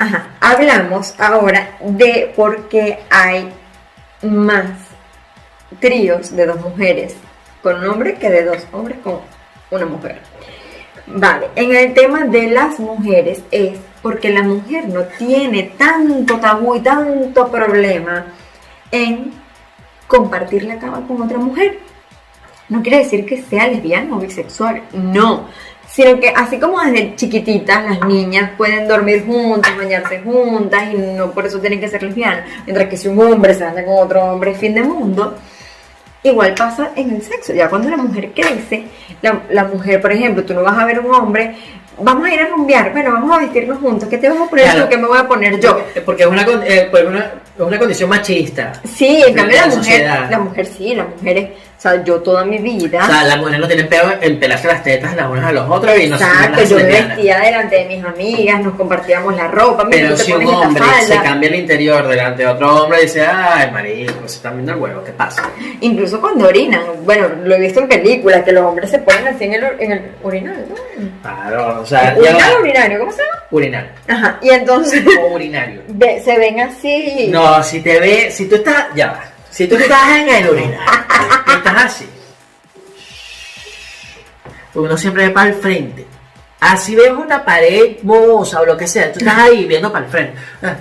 Speaker 3: Ajá, hablamos ahora de por qué hay más tríos de dos mujeres con un hombre que de dos hombres con una mujer. Vale, en el tema de las mujeres es porque la mujer no tiene tanto tabú y tanto problema en compartir la cama con otra mujer. No quiere decir que sea lesbiana o bisexual, no. Sino que así como desde chiquititas las niñas pueden dormir juntas, bañarse juntas y no por eso tienen que ser lesbianas. Mientras que si un hombre se anda con otro hombre, fin de mundo. Igual pasa en el sexo. Ya cuando la mujer crece, la, la mujer, por ejemplo, tú no vas a ver un hombre, vamos a ir a rumbear, bueno, vamos a vestirnos juntos. ¿Qué te vas a poner
Speaker 2: Claro.
Speaker 3: tú? ¿Qué me voy a poner yo?
Speaker 2: Porque- es una, eh, porque una, es una condición machista.
Speaker 3: Sí, en cambio la
Speaker 2: la
Speaker 3: mujer,
Speaker 2: sociedad.
Speaker 3: la mujer sí, la mujer es, sea, yo toda mi vida.
Speaker 2: O sea, las mujeres no tienen peor en pelarse las tetas las unas a los otros y no se
Speaker 3: Exacto, yo me vestía delante de mis amigas, nos compartíamos la ropa,
Speaker 2: Pero si un hombre se cambia el interior delante de otro hombre y dice, ay, marico, se están viendo el huevo, ¿qué pasa?
Speaker 3: Incluso cuando orinan, bueno, lo he visto en películas, que los hombres se ponen así en el, en el urinal, ¿no?
Speaker 2: Claro, o sea,
Speaker 3: Urinal o urinario, ¿cómo se llama?
Speaker 2: Urinario.
Speaker 3: Ajá, y entonces
Speaker 2: O urinario.
Speaker 3: se ven así.
Speaker 2: No, si te ve, si tú estás, ya va. Si tú estás en el urinario, y estás así. Uno siempre ve para el frente. Así ves una pared moza o lo que sea, tú estás ahí viendo para el frente.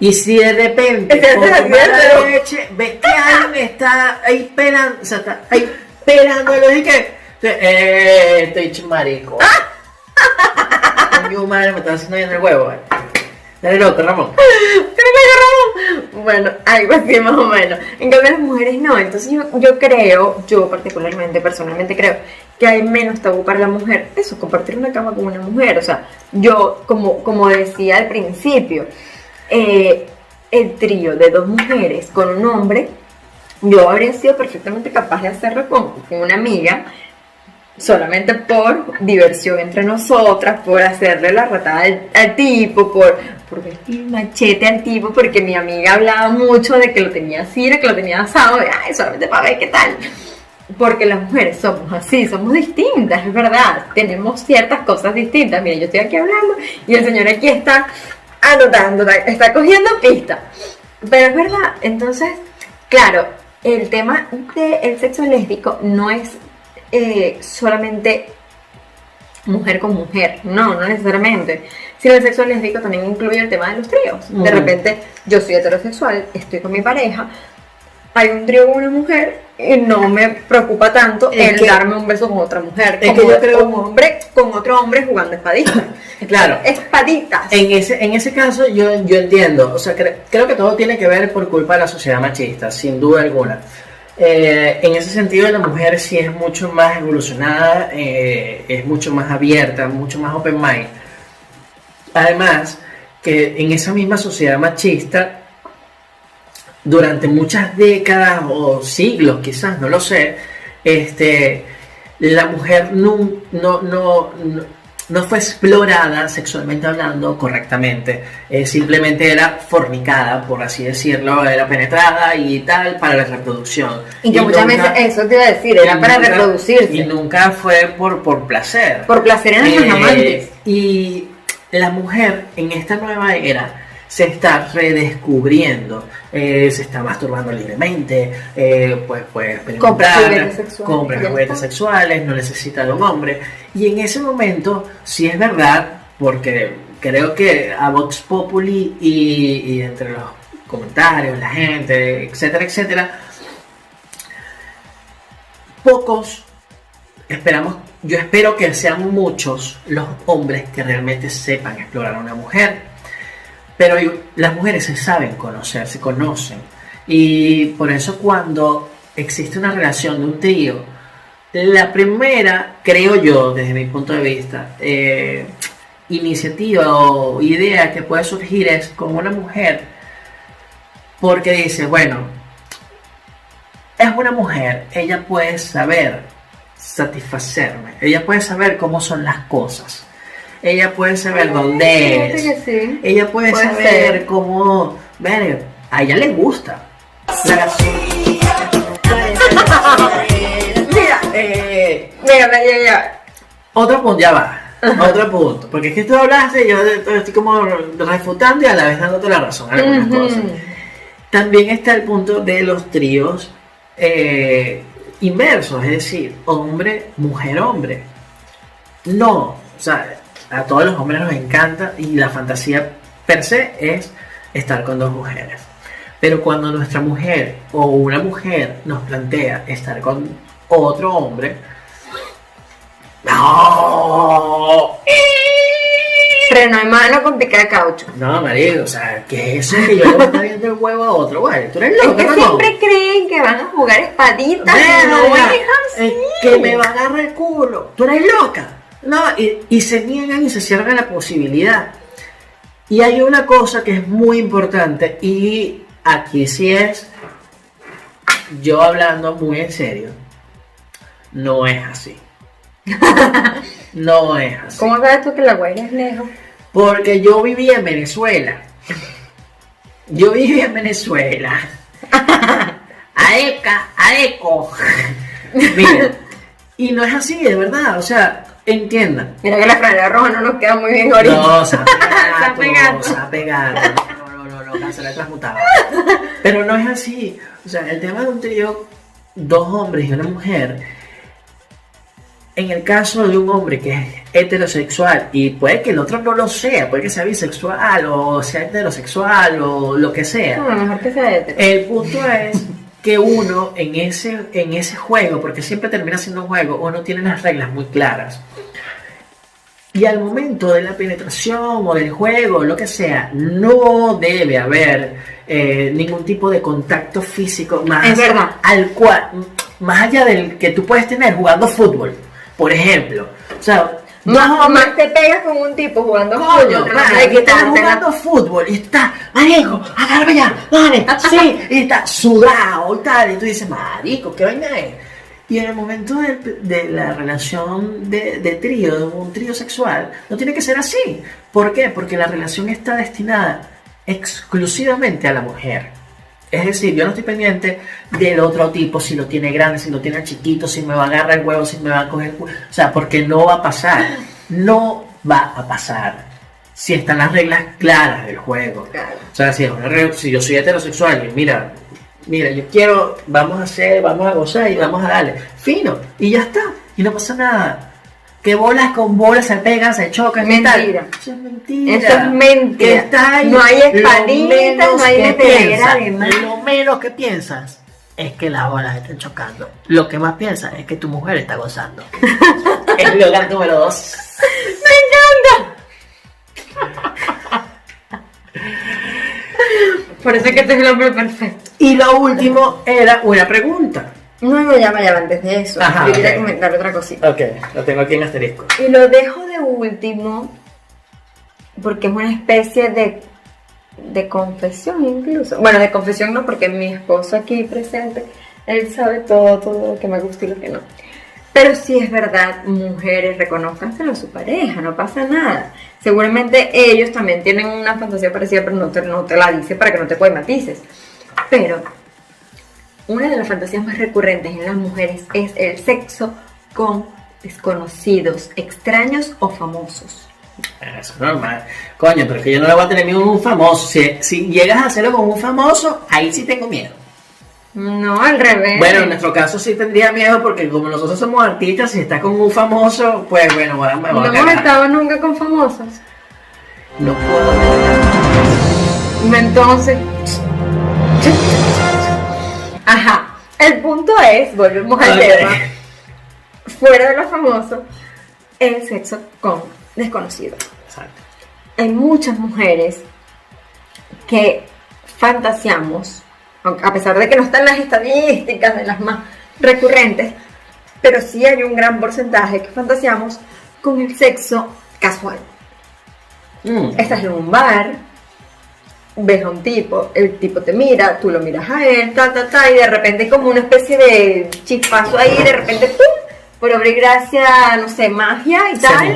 Speaker 2: Y si de repente,
Speaker 3: Te haces
Speaker 2: por mala leche, ves que alguien está ahí esperando, o sea, está ahí esperándolo y que, eh, estoy marico. Coño, madre, me está haciendo bien el huevo. eh. Dale loco, Ramón.
Speaker 3: Bueno, algo así más o menos. En cambio las mujeres no. Entonces yo, yo creo, yo particularmente, personalmente creo, que hay menos tabú para la mujer. Eso, compartir una cama con una mujer. O sea, yo, como, como decía al principio, eh, el trío de dos mujeres con un hombre, yo habría sido perfectamente capaz de hacerlo con, con una amiga. Solamente por diversión entre nosotras, por hacerle la ratada al, tipo, por, por el machete al tipo, porque mi amiga hablaba mucho de que lo tenía así, de que lo tenía asado, de, ay, solamente para ver qué tal. Porque las mujeres somos así, somos distintas, es verdad, tenemos ciertas cosas distintas. Miren, yo estoy aquí hablando y el señor aquí está anotando, está- cogiendo pista. Pero es verdad, entonces, claro, el tema del sexo lésbico no es eh, solamente mujer con mujer, no, no necesariamente. Sino el sexo lésbico también incluye el tema de los tríos. De repente, yo soy heterosexual, estoy con mi pareja, hay un trío con una mujer y no me preocupa tanto
Speaker 2: Es
Speaker 3: el
Speaker 2: que-
Speaker 3: darme un beso con otra mujer.
Speaker 2: es
Speaker 3: como,
Speaker 2: que yo creo-
Speaker 3: como hombre con otro hombre jugando espaditas.
Speaker 2: Claro.
Speaker 3: Espaditas.
Speaker 2: En ese, en ese caso yo, yo entiendo, o sea, cre- creo que todo tiene que ver por culpa de la sociedad machista, sin duda alguna. Eh, en ese sentido la mujer sí es mucho más evolucionada, eh, es mucho más abierta, mucho más open mind. Además, que en esa misma sociedad machista, durante muchas décadas o siglos quizás, no lo sé, este, la mujer no, no fue explorada sexualmente hablando correctamente, Eh, simplemente era fornicada, por así decirlo, era penetrada y tal para la reproducción.
Speaker 3: Y que muchas
Speaker 2: nunca-
Speaker 3: veces eso te iba a decir, era para
Speaker 2: nunca-
Speaker 3: reproducirse.
Speaker 2: Y nunca fue por, por placer.
Speaker 3: Por placer en nuestros
Speaker 2: Eh,
Speaker 3: amantes.
Speaker 2: Y la mujer en esta nueva era se está redescubriendo, eh, se está masturbando libremente, eh, pues
Speaker 3: Compra
Speaker 2: experimentar,
Speaker 3: juguetes sexuales,
Speaker 2: compra juguetes sexuales, no necesita de un hombre. Y en ese momento, sí es verdad, porque creo que a Vox Populi y, y entre los comentarios, la gente, etcétera, etcétera, pocos esperamos, yo espero que sean muchos los hombres que realmente sepan explorar a una mujer. Pero las mujeres se saben conocer, se conocen. Y por eso cuando existe una relación de un trío, la primera, creo yo, desde mi punto de vista, eh, iniciativa o idea que puede surgir es con una mujer, porque dice, bueno, es una mujer, ella puede saber satisfacerme, ella puede saber cómo son las cosas, ella puede saber dónde es,
Speaker 3: que sí.
Speaker 2: ella puede,
Speaker 3: Puede
Speaker 2: saber
Speaker 3: ser.
Speaker 2: cómo, ver, a ella le gusta. La
Speaker 3: Mira,
Speaker 2: eh,
Speaker 3: mira, ya, ya.
Speaker 2: otro punto, ya va. Otro punto. Porque es que tú hablaste y yo estoy como refutando y a la vez dándote la razón algunas cosas. También está el punto de los tríos eh, inversos, es decir, hombre, mujer, hombre. No, o sea, a todos los hombres nos encanta y la fantasía per se es estar con dos mujeres. Pero cuando nuestra mujer o una mujer nos plantea estar con otro hombre, no,
Speaker 3: Freno de mano con pica de caucho.
Speaker 2: no, marido, o sea, que eso es que yo le voy a estar viendo el huevo a otro, güey, tú eres
Speaker 3: Es
Speaker 2: loco, ¿no?
Speaker 3: siempre creen que van a jugar espaditas no es así.
Speaker 2: eh, que me va a agarrar el culo. Tú eres loca. No, y, y se niegan y se cierran la posibilidad. Y hay una cosa que es muy importante y aquí sí es yo hablando muy en serio. No es así. No es así.
Speaker 3: ¿Cómo sabes tú que la guaira es lejos?
Speaker 2: Porque yo vivía en Venezuela. Yo vivía en Venezuela. Aeca, aeco. Mira, y no es así, de verdad. O sea, entiendan.
Speaker 3: Mira que la franela roja no nos queda muy bien ahorita.
Speaker 2: No, sape
Speaker 3: Sape
Speaker 2: gato,
Speaker 3: gato.
Speaker 2: sape gato. No, no, no, no, cancelar transmutado. Pero no es así. O sea, el tema de un trío, dos hombres y una mujer, en el caso de un hombre que es heterosexual y puede que el otro no lo sea, puede que sea bisexual o sea heterosexual o lo que sea.
Speaker 3: No, mejor que sea hetero.
Speaker 2: El punto es que uno en ese, en ese juego, porque siempre termina siendo un juego, uno tiene las reglas muy claras. Y al momento de la penetración o del juego, lo que sea, no debe haber eh, ningún tipo de contacto físico más
Speaker 3: Es verdad.
Speaker 2: al cual, más allá del que tú puedes tener jugando fútbol, por ejemplo. O sea,
Speaker 3: Más,
Speaker 2: hombres-
Speaker 3: más te pegas con un tipo jugando
Speaker 2: Coño,
Speaker 3: fútbol,
Speaker 2: que está
Speaker 3: quitártela.
Speaker 2: jugando fútbol y está, marico, agárrame ya, dale, sí, y está sudado y tal, y tú dices, marico, ¿qué vaina es? Y en el momento de, la relación de, de trío, de un trío sexual, no tiene que ser así. ¿Por qué? Porque la relación está destinada exclusivamente a la mujer. Es decir, yo no estoy pendiente del otro tipo, si lo tiene grande, si lo tiene chiquito, si me va a agarrar el huevo, si me va a coger el culo. O sea, porque no va a pasar. No va a pasar. Si están las reglas claras del juego. O sea, si, es una regla- si yo soy heterosexual y mira, mira, yo quiero, vamos a hacer, vamos a gozar y vamos a darle. Fino. Y ya está. Y no pasa nada. Que bolas con bolas se pegan, se chocan.
Speaker 3: Mentira.
Speaker 2: Eso es mentira.
Speaker 3: Eso es mentira.
Speaker 2: Que está ahí.
Speaker 3: No hay espaditas, no hay de más.
Speaker 2: Lo menos que piensas es que las bolas están chocando. Lo que más piensas es que tu mujer está gozando. es el lugar número dos.
Speaker 3: Por eso es que este es el hombre perfecto.
Speaker 2: Y lo último era una pregunta.
Speaker 3: No, no, ya vaya antes de eso.
Speaker 2: Ajá,
Speaker 3: yo quería
Speaker 2: ok.
Speaker 3: comentar otra cosita.
Speaker 2: Ok, lo tengo aquí en asterisco.
Speaker 3: Y lo dejo de último porque es una especie de, de confesión incluso. Bueno, de confesión no, porque mi esposo aquí presente, él sabe todo, todo lo que me gusta y lo que no. Pero sí es verdad, mujeres, reconozcanselo a su pareja, no pasa nada. Seguramente ellos también tienen una fantasía parecida, pero no te, no te la dice para que no te matices. Pero una de las fantasías más recurrentes en las mujeres es el sexo con desconocidos, extraños o famosos.
Speaker 2: Eso es normal. Coño, pero es que yo no le voy a tener miedo a un famoso. Si, si llegas a hacerlo con un famoso, ahí sí tengo miedo.
Speaker 3: No, al revés.
Speaker 2: Bueno, en nuestro caso sí tendría miedo porque como nosotros somos artistas, si estás con un famoso, pues bueno, me voy a
Speaker 3: no hemos estado nunca con famosos.
Speaker 2: No puedo.
Speaker 3: Entonces. Ajá. El punto es, volvemos al tema, fuera de los famosos, el sexo con desconocidos.
Speaker 2: Exacto.
Speaker 3: hay muchas mujeres que fantaseamos, a pesar de que no están las estadísticas de las más recurrentes, pero sí hay un gran porcentaje que fantaseamos con el sexo casual.
Speaker 2: Mm.
Speaker 3: Estás en un bar, ves a un tipo, el tipo te mira, tú lo miras a él, ta, ta, ta, y de repente como una especie de chispazo ahí, de repente, ¡pum! Por obra y gracia, no sé, magia y
Speaker 2: Se
Speaker 3: tal.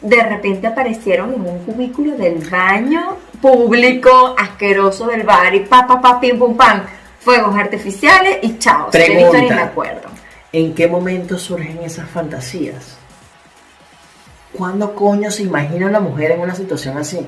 Speaker 3: De repente aparecieron en un cubículo del baño público asqueroso del bar y pa pa pa pim pum pam fuegos artificiales y chao si
Speaker 2: Pregunta.
Speaker 3: me acuerdo
Speaker 2: ¿En qué momento surgen esas fantasías? ¿Cuándo coño se imagina una mujer en una situación así?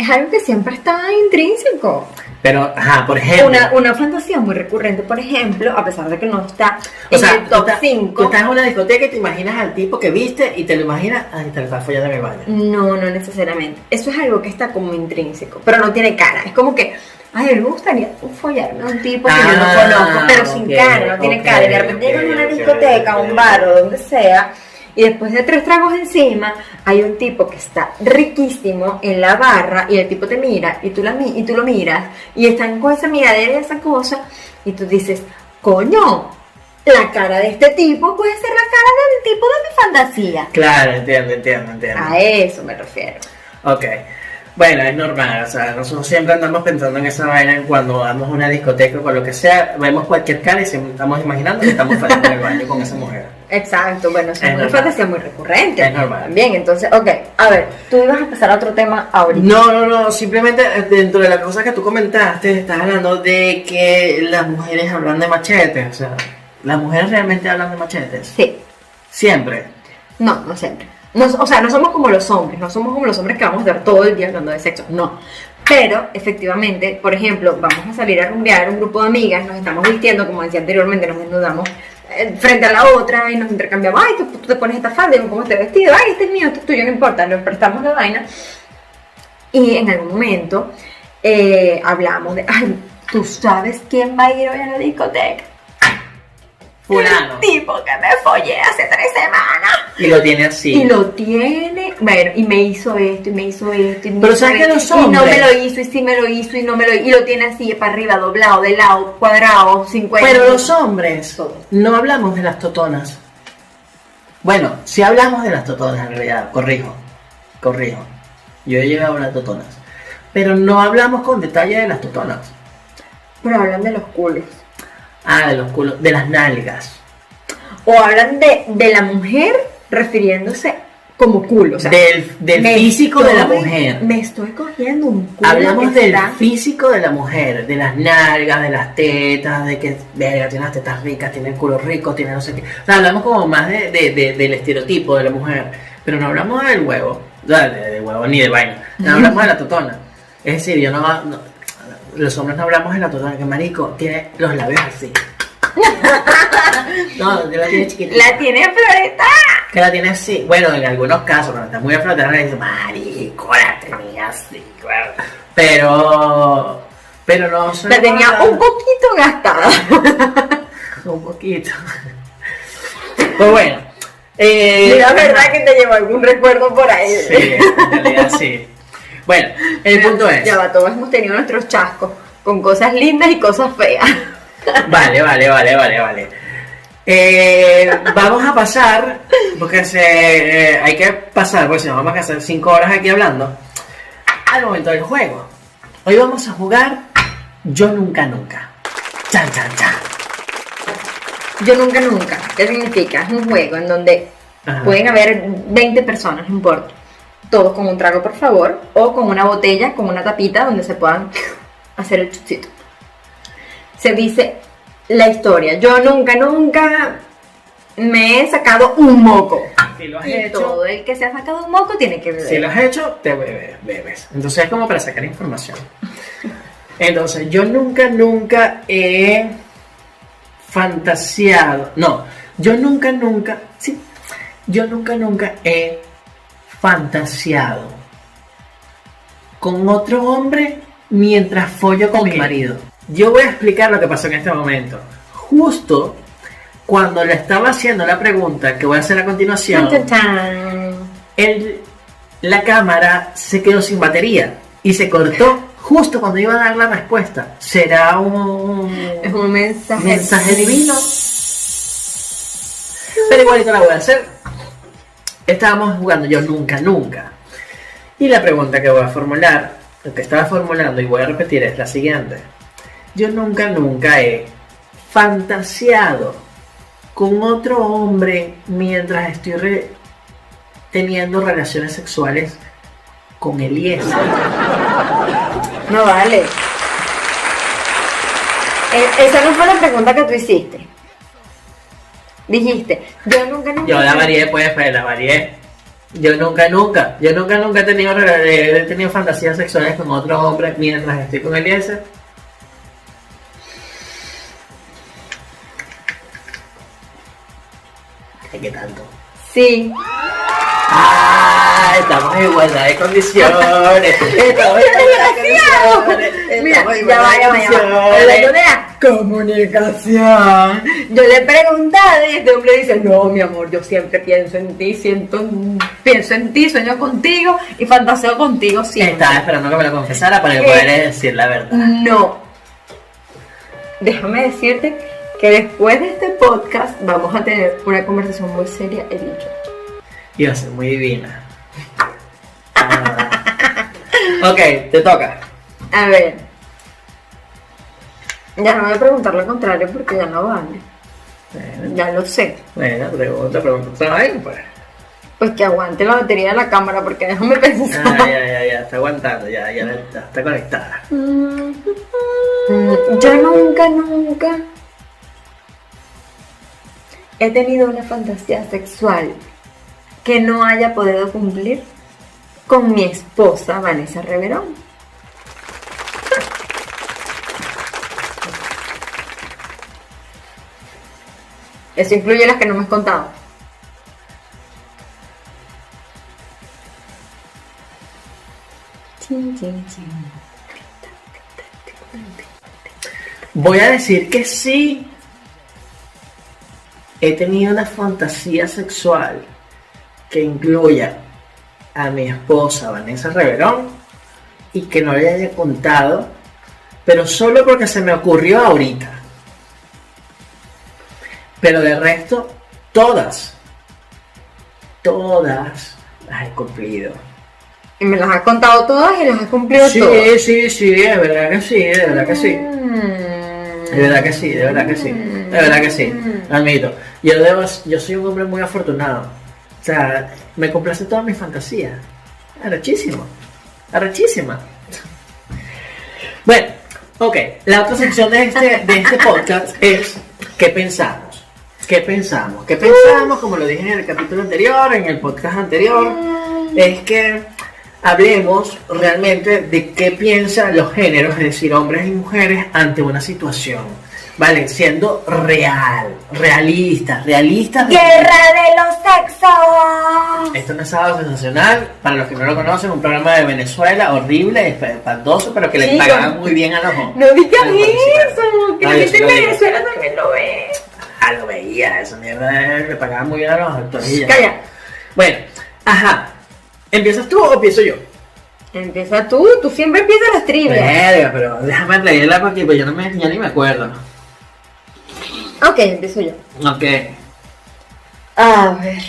Speaker 3: Es algo que siempre está intrínseco
Speaker 2: Pero, ajá, por ejemplo.
Speaker 3: una, una fantasía muy recurrente por ejemplo a pesar de que no está
Speaker 2: o
Speaker 3: en
Speaker 2: sea,
Speaker 3: el top
Speaker 2: estás- tú
Speaker 3: 5
Speaker 2: estás en una discoteca y te imaginas al tipo que viste y te lo imaginas, ay, te lo estás follando en el baño.
Speaker 3: no no necesariamente eso es algo que está como intrínseco pero no tiene cara es como que Ay, me gustaría follarme a un tipo que yo no
Speaker 2: Ah,
Speaker 3: conozco, pero sin
Speaker 2: ok,
Speaker 3: cara, no tiene
Speaker 2: ok,
Speaker 3: cara. Y de repente
Speaker 2: ok,
Speaker 3: llegas a una discoteca, a un bar o donde sea, y después de tres tragos encima, hay un tipo que está riquísimo en la barra, y el tipo te mira, y tú, la, y tú lo miras, y están con esa miradera y esa cosa, y tú dices, coño, la cara de este tipo puede ser la cara del tipo de mi fantasía.
Speaker 2: Claro, entiendo, entiendo, entiendo.
Speaker 3: A eso me refiero.
Speaker 2: Ok. Bueno, es normal, o sea, nosotros siempre andamos pensando en esa vaina cuando vamos a una discoteca o con lo que sea, vemos cualquier cara y siempre estamos imaginando que estamos fallando en el baño con esa mujer.
Speaker 3: Exacto, bueno, eso
Speaker 2: Es
Speaker 3: una fantasía muy recurrente.
Speaker 2: Es normal.
Speaker 3: También, entonces, ok, a ver, tú ibas a pasar a otro tema ahorita.
Speaker 2: No, no, no, simplemente eh, dentro de las cosas que tú comentaste, estás hablando de que las mujeres hablan de machetes, o sea, las mujeres realmente hablan de machetes.
Speaker 3: Sí,
Speaker 2: Siempre.
Speaker 3: no, no siempre. No, o sea, no somos como los hombres, no somos como los hombres que vamos a estar todo el día hablando de sexo, no. Pero, efectivamente, por ejemplo, vamos a salir a rumbear un grupo de amigas, nos estamos vistiendo, como decía anteriormente, nos desnudamos frente a la otra y nos intercambiamos, ay, tú, te pones esta falda, y pongo este vestido, ay, este es mío, este es tuyo, no importa, nos prestamos la vaina. Y en algún momento eh, hablamos de, ay, ¿tú sabes quién va a ir hoy a la discoteca?
Speaker 2: Fulano.
Speaker 3: El tipo que me follé hace tres semanas.
Speaker 2: Y lo tiene así.
Speaker 3: Y lo tiene, bueno, y me hizo esto, y me hizo esto, y me
Speaker 2: Pero
Speaker 3: hizo
Speaker 2: ¿sabes que los
Speaker 3: Y no
Speaker 2: hombres-
Speaker 3: me lo hizo, y sí me lo hizo, y no me lo y lo tiene así, para arriba, doblado, de lado, cuadrado, 50.
Speaker 2: Pero los hombres no hablamos de las totonas. Bueno, si hablamos de las totonas en realidad, corrijo, corrijo. Yo he llegado a las totonas. Pero no hablamos con detalle de las totonas.
Speaker 3: Pero hablan de los culos.
Speaker 2: Ah, de los culos, de las nalgas.
Speaker 3: O hablan de, de la mujer refiriéndose como culo. O sea,
Speaker 2: del del físico de la mujer.
Speaker 3: Me estoy cogiendo un culo.
Speaker 2: Hablamos del
Speaker 3: está-
Speaker 2: físico de la mujer, de las nalgas, de las tetas, de que, verga, tiene las tetas ricas, tiene el culo rico, tiene no sé qué. O sea, hablamos como más de, de- de- del estereotipo de la mujer, pero no hablamos del huevo, o sea, de, de huevo ni de vaina, no hablamos de la totona. Es decir, yo no, no- los hombres no hablamos de la totona, que marico tiene los labios así. no, la tiene chiquitita.
Speaker 3: La tiene floreta.
Speaker 2: Que la tiene así. Bueno, en algunos casos, cuando está muy afrotada, le dice, marico, la tenía así, güey". Pero, pero no
Speaker 3: La tenía un poquito gastada.
Speaker 2: un poquito. Pues bueno. Eh,
Speaker 3: Y la verdad que te llevó algún recuerdo por ahí.
Speaker 2: Sí, en realidad sí. Bueno, el punto es.
Speaker 3: Ya va, todos hemos tenido nuestros chascos con cosas lindas y cosas feas.
Speaker 2: Vale, vale, vale, vale, vale. Eh, vamos a pasar, porque se, eh, hay que pasar, porque si no vamos a hacer 5 horas aquí hablando, al momento del juego. Hoy vamos a jugar Yo Nunca Nunca. Chan, chan, chan.
Speaker 3: Yo nunca, nunca. ¿Qué significa? Es un juego en donde
Speaker 2: Ajá.
Speaker 3: pueden haber 20 personas, no importa. Todos con un trago, por favor, o con una botella, con una tapita donde se puedan hacer el chuchito. Se dice la historia. Yo nunca, nunca me he sacado un moco.
Speaker 2: Si lo has
Speaker 3: Y
Speaker 2: hecho,
Speaker 3: todo el que se ha sacado un moco tiene que beber.
Speaker 2: si lo has hecho, te bebes, bebes. Entonces es como para sacar información. Entonces, yo nunca, nunca he fantaseado. No, yo nunca, nunca, sí, yo nunca, nunca he fantaseado con otro hombre mientras follo con mi marido. Yo voy a explicar lo que pasó en este momento. Justo cuando le estaba haciendo la pregunta que voy a hacer a continuación, el- la cámara se quedó sin batería y se cortó justo cuando iba a dar la respuesta. ¿Será un
Speaker 3: Es un mensaje.
Speaker 2: mensaje divino? Pero igualito la voy a hacer. Estábamos jugando yo nunca, nunca. Y la pregunta que voy a formular, lo que estaba formulando y voy a repetir es la siguiente. Yo nunca, nunca he fantaseado con otro hombre mientras estoy teniendo relaciones sexuales con Eliezer.
Speaker 3: No vale. E- esa no fue la pregunta que tú hiciste. Dijiste, yo nunca, nunca.
Speaker 2: Yo la varié, pues, pues la varié. Yo nunca, nunca, yo nunca, nunca he tenido, he tenido fantasías sexuales con otro hombre mientras estoy con Eliezer. ¿Qué tanto?
Speaker 3: Sí.
Speaker 2: Ah, estamos en igualdad de condiciones. Estamos en igualdad de condiciones.
Speaker 3: Mira,
Speaker 2: Estamos en
Speaker 3: ya va, ya va, ya va.
Speaker 2: condiciones.
Speaker 3: Hablando de la comunicación. Yo le he preguntado y este hombre dice, no, mi amor, yo siempre pienso en ti, siento, pienso en ti, sueño contigo y fantaseo contigo siempre.
Speaker 2: Estaba esperando que me lo confesara para que
Speaker 3: ¿Qué?
Speaker 2: poder decir la verdad.
Speaker 3: No. Déjame decirte que después de este podcast vamos a tener una conversación muy seria, él y yo.
Speaker 2: Iba a ser muy divina. Ah. ok, te toca.
Speaker 3: A ver. Ya no voy a preguntar lo contrario porque ya no vale.
Speaker 2: Bueno,
Speaker 3: Ya lo sé.
Speaker 2: bueno, pregunta, pregunta. ¿Saben? Pues.
Speaker 3: Pues que aguante la batería de la cámara porque déjame pensar.
Speaker 2: Ah, ya, ya, ya, está aguantando, ya, ya, ya está conectada.
Speaker 3: Mm, Yo nunca, nunca he tenido una fantasía sexual que no haya podido cumplir con mi esposa Vanessa Reverón. Eso incluye las que no me has contado.
Speaker 2: Voy a decir que sí. He tenido una fantasía sexual que incluya a mi esposa Vanessa Reverón y que no le haya contado, pero solo porque se me ocurrió ahorita. Pero de resto, todas, todas las he cumplido.
Speaker 3: Y me las has contado todas y las has cumplido
Speaker 2: Sí,
Speaker 3: todas.
Speaker 2: sí, sí, de verdad que sí, de verdad que sí.
Speaker 3: Mm,
Speaker 2: De verdad que sí, de verdad que sí. De verdad que sí. Admito. Yo, debo, yo soy un hombre muy afortunado. O sea, me complace todas mis fantasías. Arrechísimo. Arrechísima. Bueno, ok. La otra sección de este, de este podcast es ¿qué pensamos? ¿Qué pensamos? ¿Qué pensamos? Como lo dije en el capítulo anterior, en el podcast anterior, es que hablemos realmente de qué piensan los géneros, es decir, hombres y mujeres, ante una situación. Vale, siendo real, realista, realista.
Speaker 3: ¡Guerra de los sexos!
Speaker 2: Esto no es Sábado Sensacional, para los que no lo conocen, un programa de Venezuela horrible, espantoso, pero que le
Speaker 3: Chicos,
Speaker 2: pagaban muy bien a los hombres.
Speaker 3: No digas eso, que la gente en. Venezuela también lo ve.
Speaker 2: Ah, lo veía, esa mierda le pagaban muy bien a los actores.
Speaker 3: Calla.
Speaker 2: Bueno, ajá. ¿Empiezas tú o empiezo yo?
Speaker 3: Empieza tú, tú siempre empiezas las trivias.
Speaker 2: Verga, pero déjame leerla porque pues yo no me, ya ni me acuerdo.
Speaker 3: Ok, empiezo yo.
Speaker 2: Ok.
Speaker 3: A ver.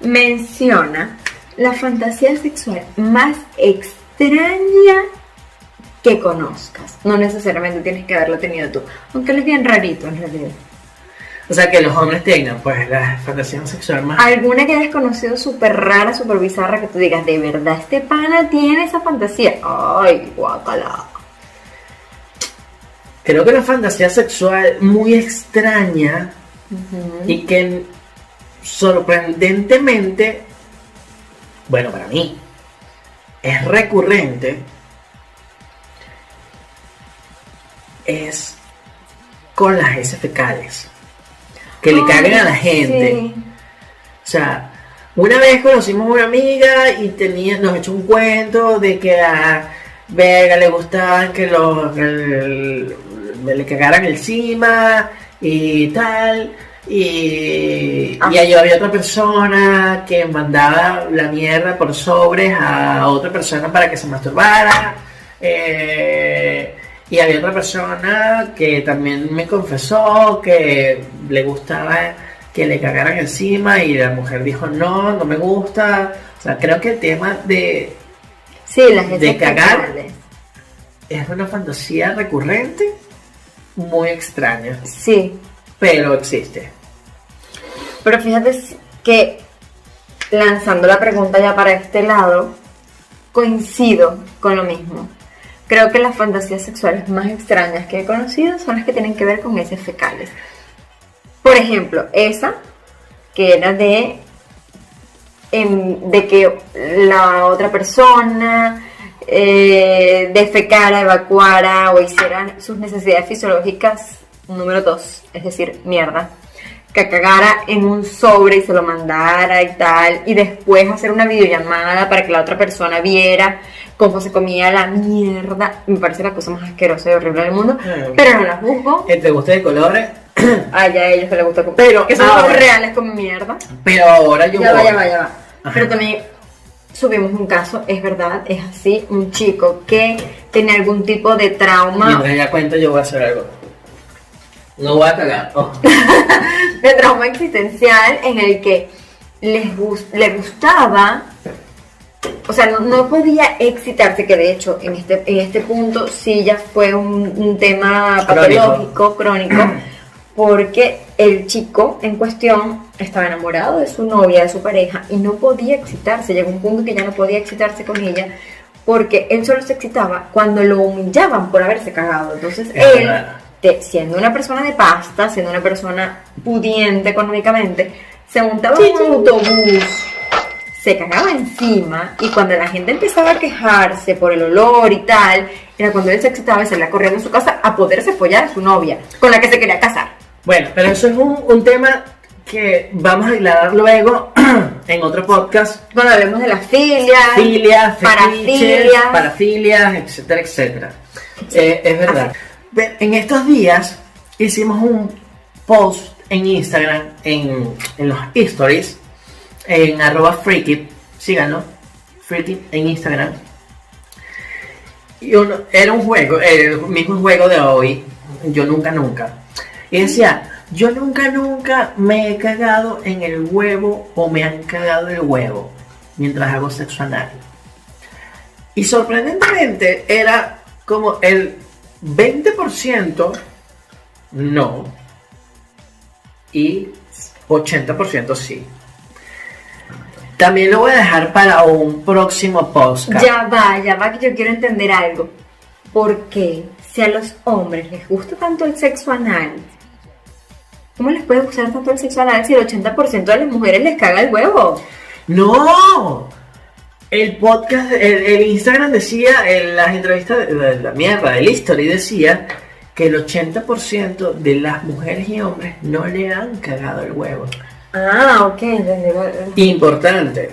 Speaker 3: Menciona la fantasía sexual más extraña que conozcas. No necesariamente tienes que haberlo tenido tú. Aunque él es bien rarito en realidad.
Speaker 2: O sea, que los hombres tengan, pues, la fantasía sexual más...
Speaker 3: Alguna que hayas conocido súper rara, súper bizarra, que tú digas, de verdad, este pana tiene esa fantasía. Ay, guacala.
Speaker 2: Creo que una fantasía sexual muy extraña y que sorprendentemente, bueno, para mí, es recurrente, es con las heces fecales. Que le caguen a la gente.
Speaker 3: Sí.
Speaker 2: O sea, una vez conocimos a una amiga y tenía, nos echó un cuento de que a Vega le gustaban que los el- le cagaran encima y tal. Y,
Speaker 3: Ah.
Speaker 2: y ahí había otra persona que mandaba la mierda por sobres a otra persona para que se masturbara. Eh, y había otra persona que también me confesó que le gustaba que le cagaran encima y la mujer dijo no, no me gusta. O sea, creo que el tema de
Speaker 3: Sí, las
Speaker 2: De cagar. es una fantasía recurrente, muy extraña,
Speaker 3: Sí,
Speaker 2: pero existe.
Speaker 3: pero fíjate que lanzando la pregunta ya para este lado, coincido con lo mismo. Creo que las fantasías sexuales más extrañas que he conocido son las que tienen que ver con heces fecales. Por ejemplo, esa que era de, em, de que la otra persona eh, defecara, evacuara o hiciera sus necesidades fisiológicas, número dos, es decir, mierda, que cagara en un sobre y se lo mandara y tal, y después hacer una videollamada para que la otra persona viera cómo se comía la mierda, me parece la cosa más asquerosa y horrible del mundo,
Speaker 2: Mm.
Speaker 3: pero no la juzgo.
Speaker 2: Entre gusto de colores,
Speaker 3: Ay, ya a ellos que les gusta comer.
Speaker 2: Pero
Speaker 3: que son
Speaker 2: ahora-
Speaker 3: reales como mierda.
Speaker 2: pero ahora yo
Speaker 3: Ya va, ya va, ya va.
Speaker 2: Ajá.
Speaker 3: Pero también subimos un caso, es verdad, es así, un chico que tenía algún tipo de trauma,
Speaker 2: Mientras ella cuenta, yo voy a hacer algo. No voy a cagar. Oh.
Speaker 3: de trauma existencial en el que les gus- le gustaba, o sea, no, no podía excitarse, que de hecho en este, en este punto sí ya fue un, un tema
Speaker 2: Crónico.
Speaker 3: patológico, crónico, porque el chico en cuestión estaba enamorado de su novia, de su pareja, y no podía excitarse, llegó un punto que ya no podía excitarse con ella. Porque él solo se excitaba cuando lo humillaban por haberse cagado. Entonces
Speaker 2: Es
Speaker 3: él. Te- siendo una persona de pasta, siendo una persona pudiente económicamente, se montaba en un autobús, se cagaba encima y cuando la gente empezaba a quejarse por el olor y tal, era cuando él se excitaba y salía corriendo a su casa a poderse follar a su novia, con la que se quería casar.
Speaker 2: Bueno, pero eso es un, un tema que vamos a aclarar luego en otro podcast.
Speaker 3: Cuando hablemos de las filias,
Speaker 2: Filias,
Speaker 3: parafilias,
Speaker 2: parafilias, etcétera, etcétera. Eh, es verdad. Ve- En estos días hicimos un post en Instagram, en, en los stories, en arroba freaky, síganlo, freaky en Instagram. Y era un juego, el mismo juego de hoy, yo nunca nunca. Y decía, yo nunca nunca me he cagado en el huevo o me han cagado el huevo mientras hago sexo anal. Y sorprendentemente era como el 20% no. Y 80% sí. También lo voy a dejar para un próximo podcast.
Speaker 3: Ya va, ya va, que yo quiero entender algo. ¿Por qué si a los hombres les gusta tanto el sexo anal, ¿cómo les puede gustar tanto el sexo anal si el 80% de las mujeres les caga el huevo?
Speaker 2: ¡No! El podcast, el, el Instagram decía, en las entrevistas de la, la mierda del History decía que el 80% de las mujeres y hombres no le han cagado el huevo.
Speaker 3: Ah, ok.
Speaker 2: Importante.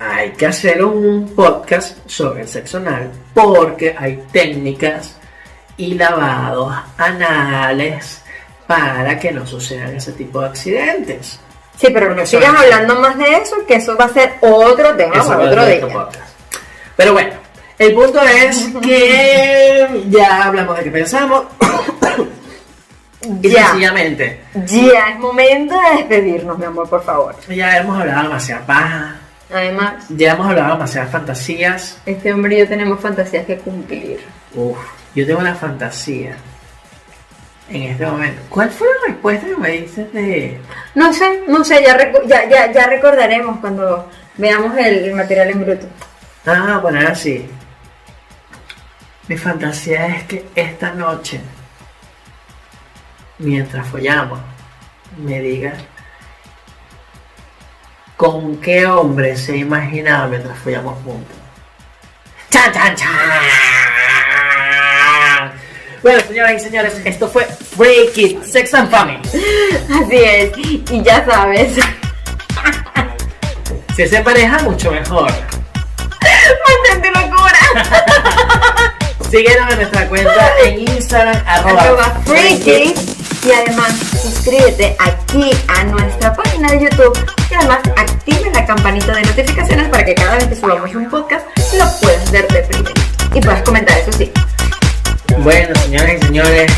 Speaker 2: Hay que hacer un podcast sobre el sexo anal porque hay técnicas y lavados anales para que no sucedan ese tipo de accidentes.
Speaker 3: Sí, pero no sigas hablando más de eso, que eso va a ser otro tema
Speaker 2: Eso
Speaker 3: para otro día.
Speaker 2: Pero bueno, el punto es que ya hablamos de qué pensamos. y
Speaker 3: Ya.
Speaker 2: sencillamente,
Speaker 3: Ya es momento de despedirnos, mi amor, por favor.
Speaker 2: ya hemos hablado demasiada paja,
Speaker 3: Además,
Speaker 2: ya hemos hablado demasiadas fantasías.
Speaker 3: este hombre y yo tenemos fantasías que cumplir.
Speaker 2: Uf, yo tengo una fantasía en este momento. ¿Cuál fue la respuesta que me dices de.?
Speaker 3: No sé, no sé, ya, ya, ya, ya recordaremos cuando veamos el, el material en bruto.
Speaker 2: Ah, poner así. Mi fantasía es que esta noche, mientras follamos, me digas con qué hombre se imaginaba mientras follamos juntos. ¡Chan, chan, chan! Bueno, señoras y señores, esto fue Freaky Sex and Family.
Speaker 3: Así es, y ya sabes,
Speaker 2: Si es de pareja, mucho mejor.
Speaker 3: mantente locura.
Speaker 2: Síguenos en nuestra cuenta en Instagram, arroba,
Speaker 3: arroba freaky y además suscríbete aquí a nuestra página de YouTube y además activa la campanita de notificaciones para que cada vez que subamos un podcast lo puedas ver de primero y puedas comentar eso sí.
Speaker 2: Bueno, señores y señores,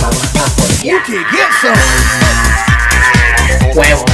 Speaker 2: vamos a postear. Huevos,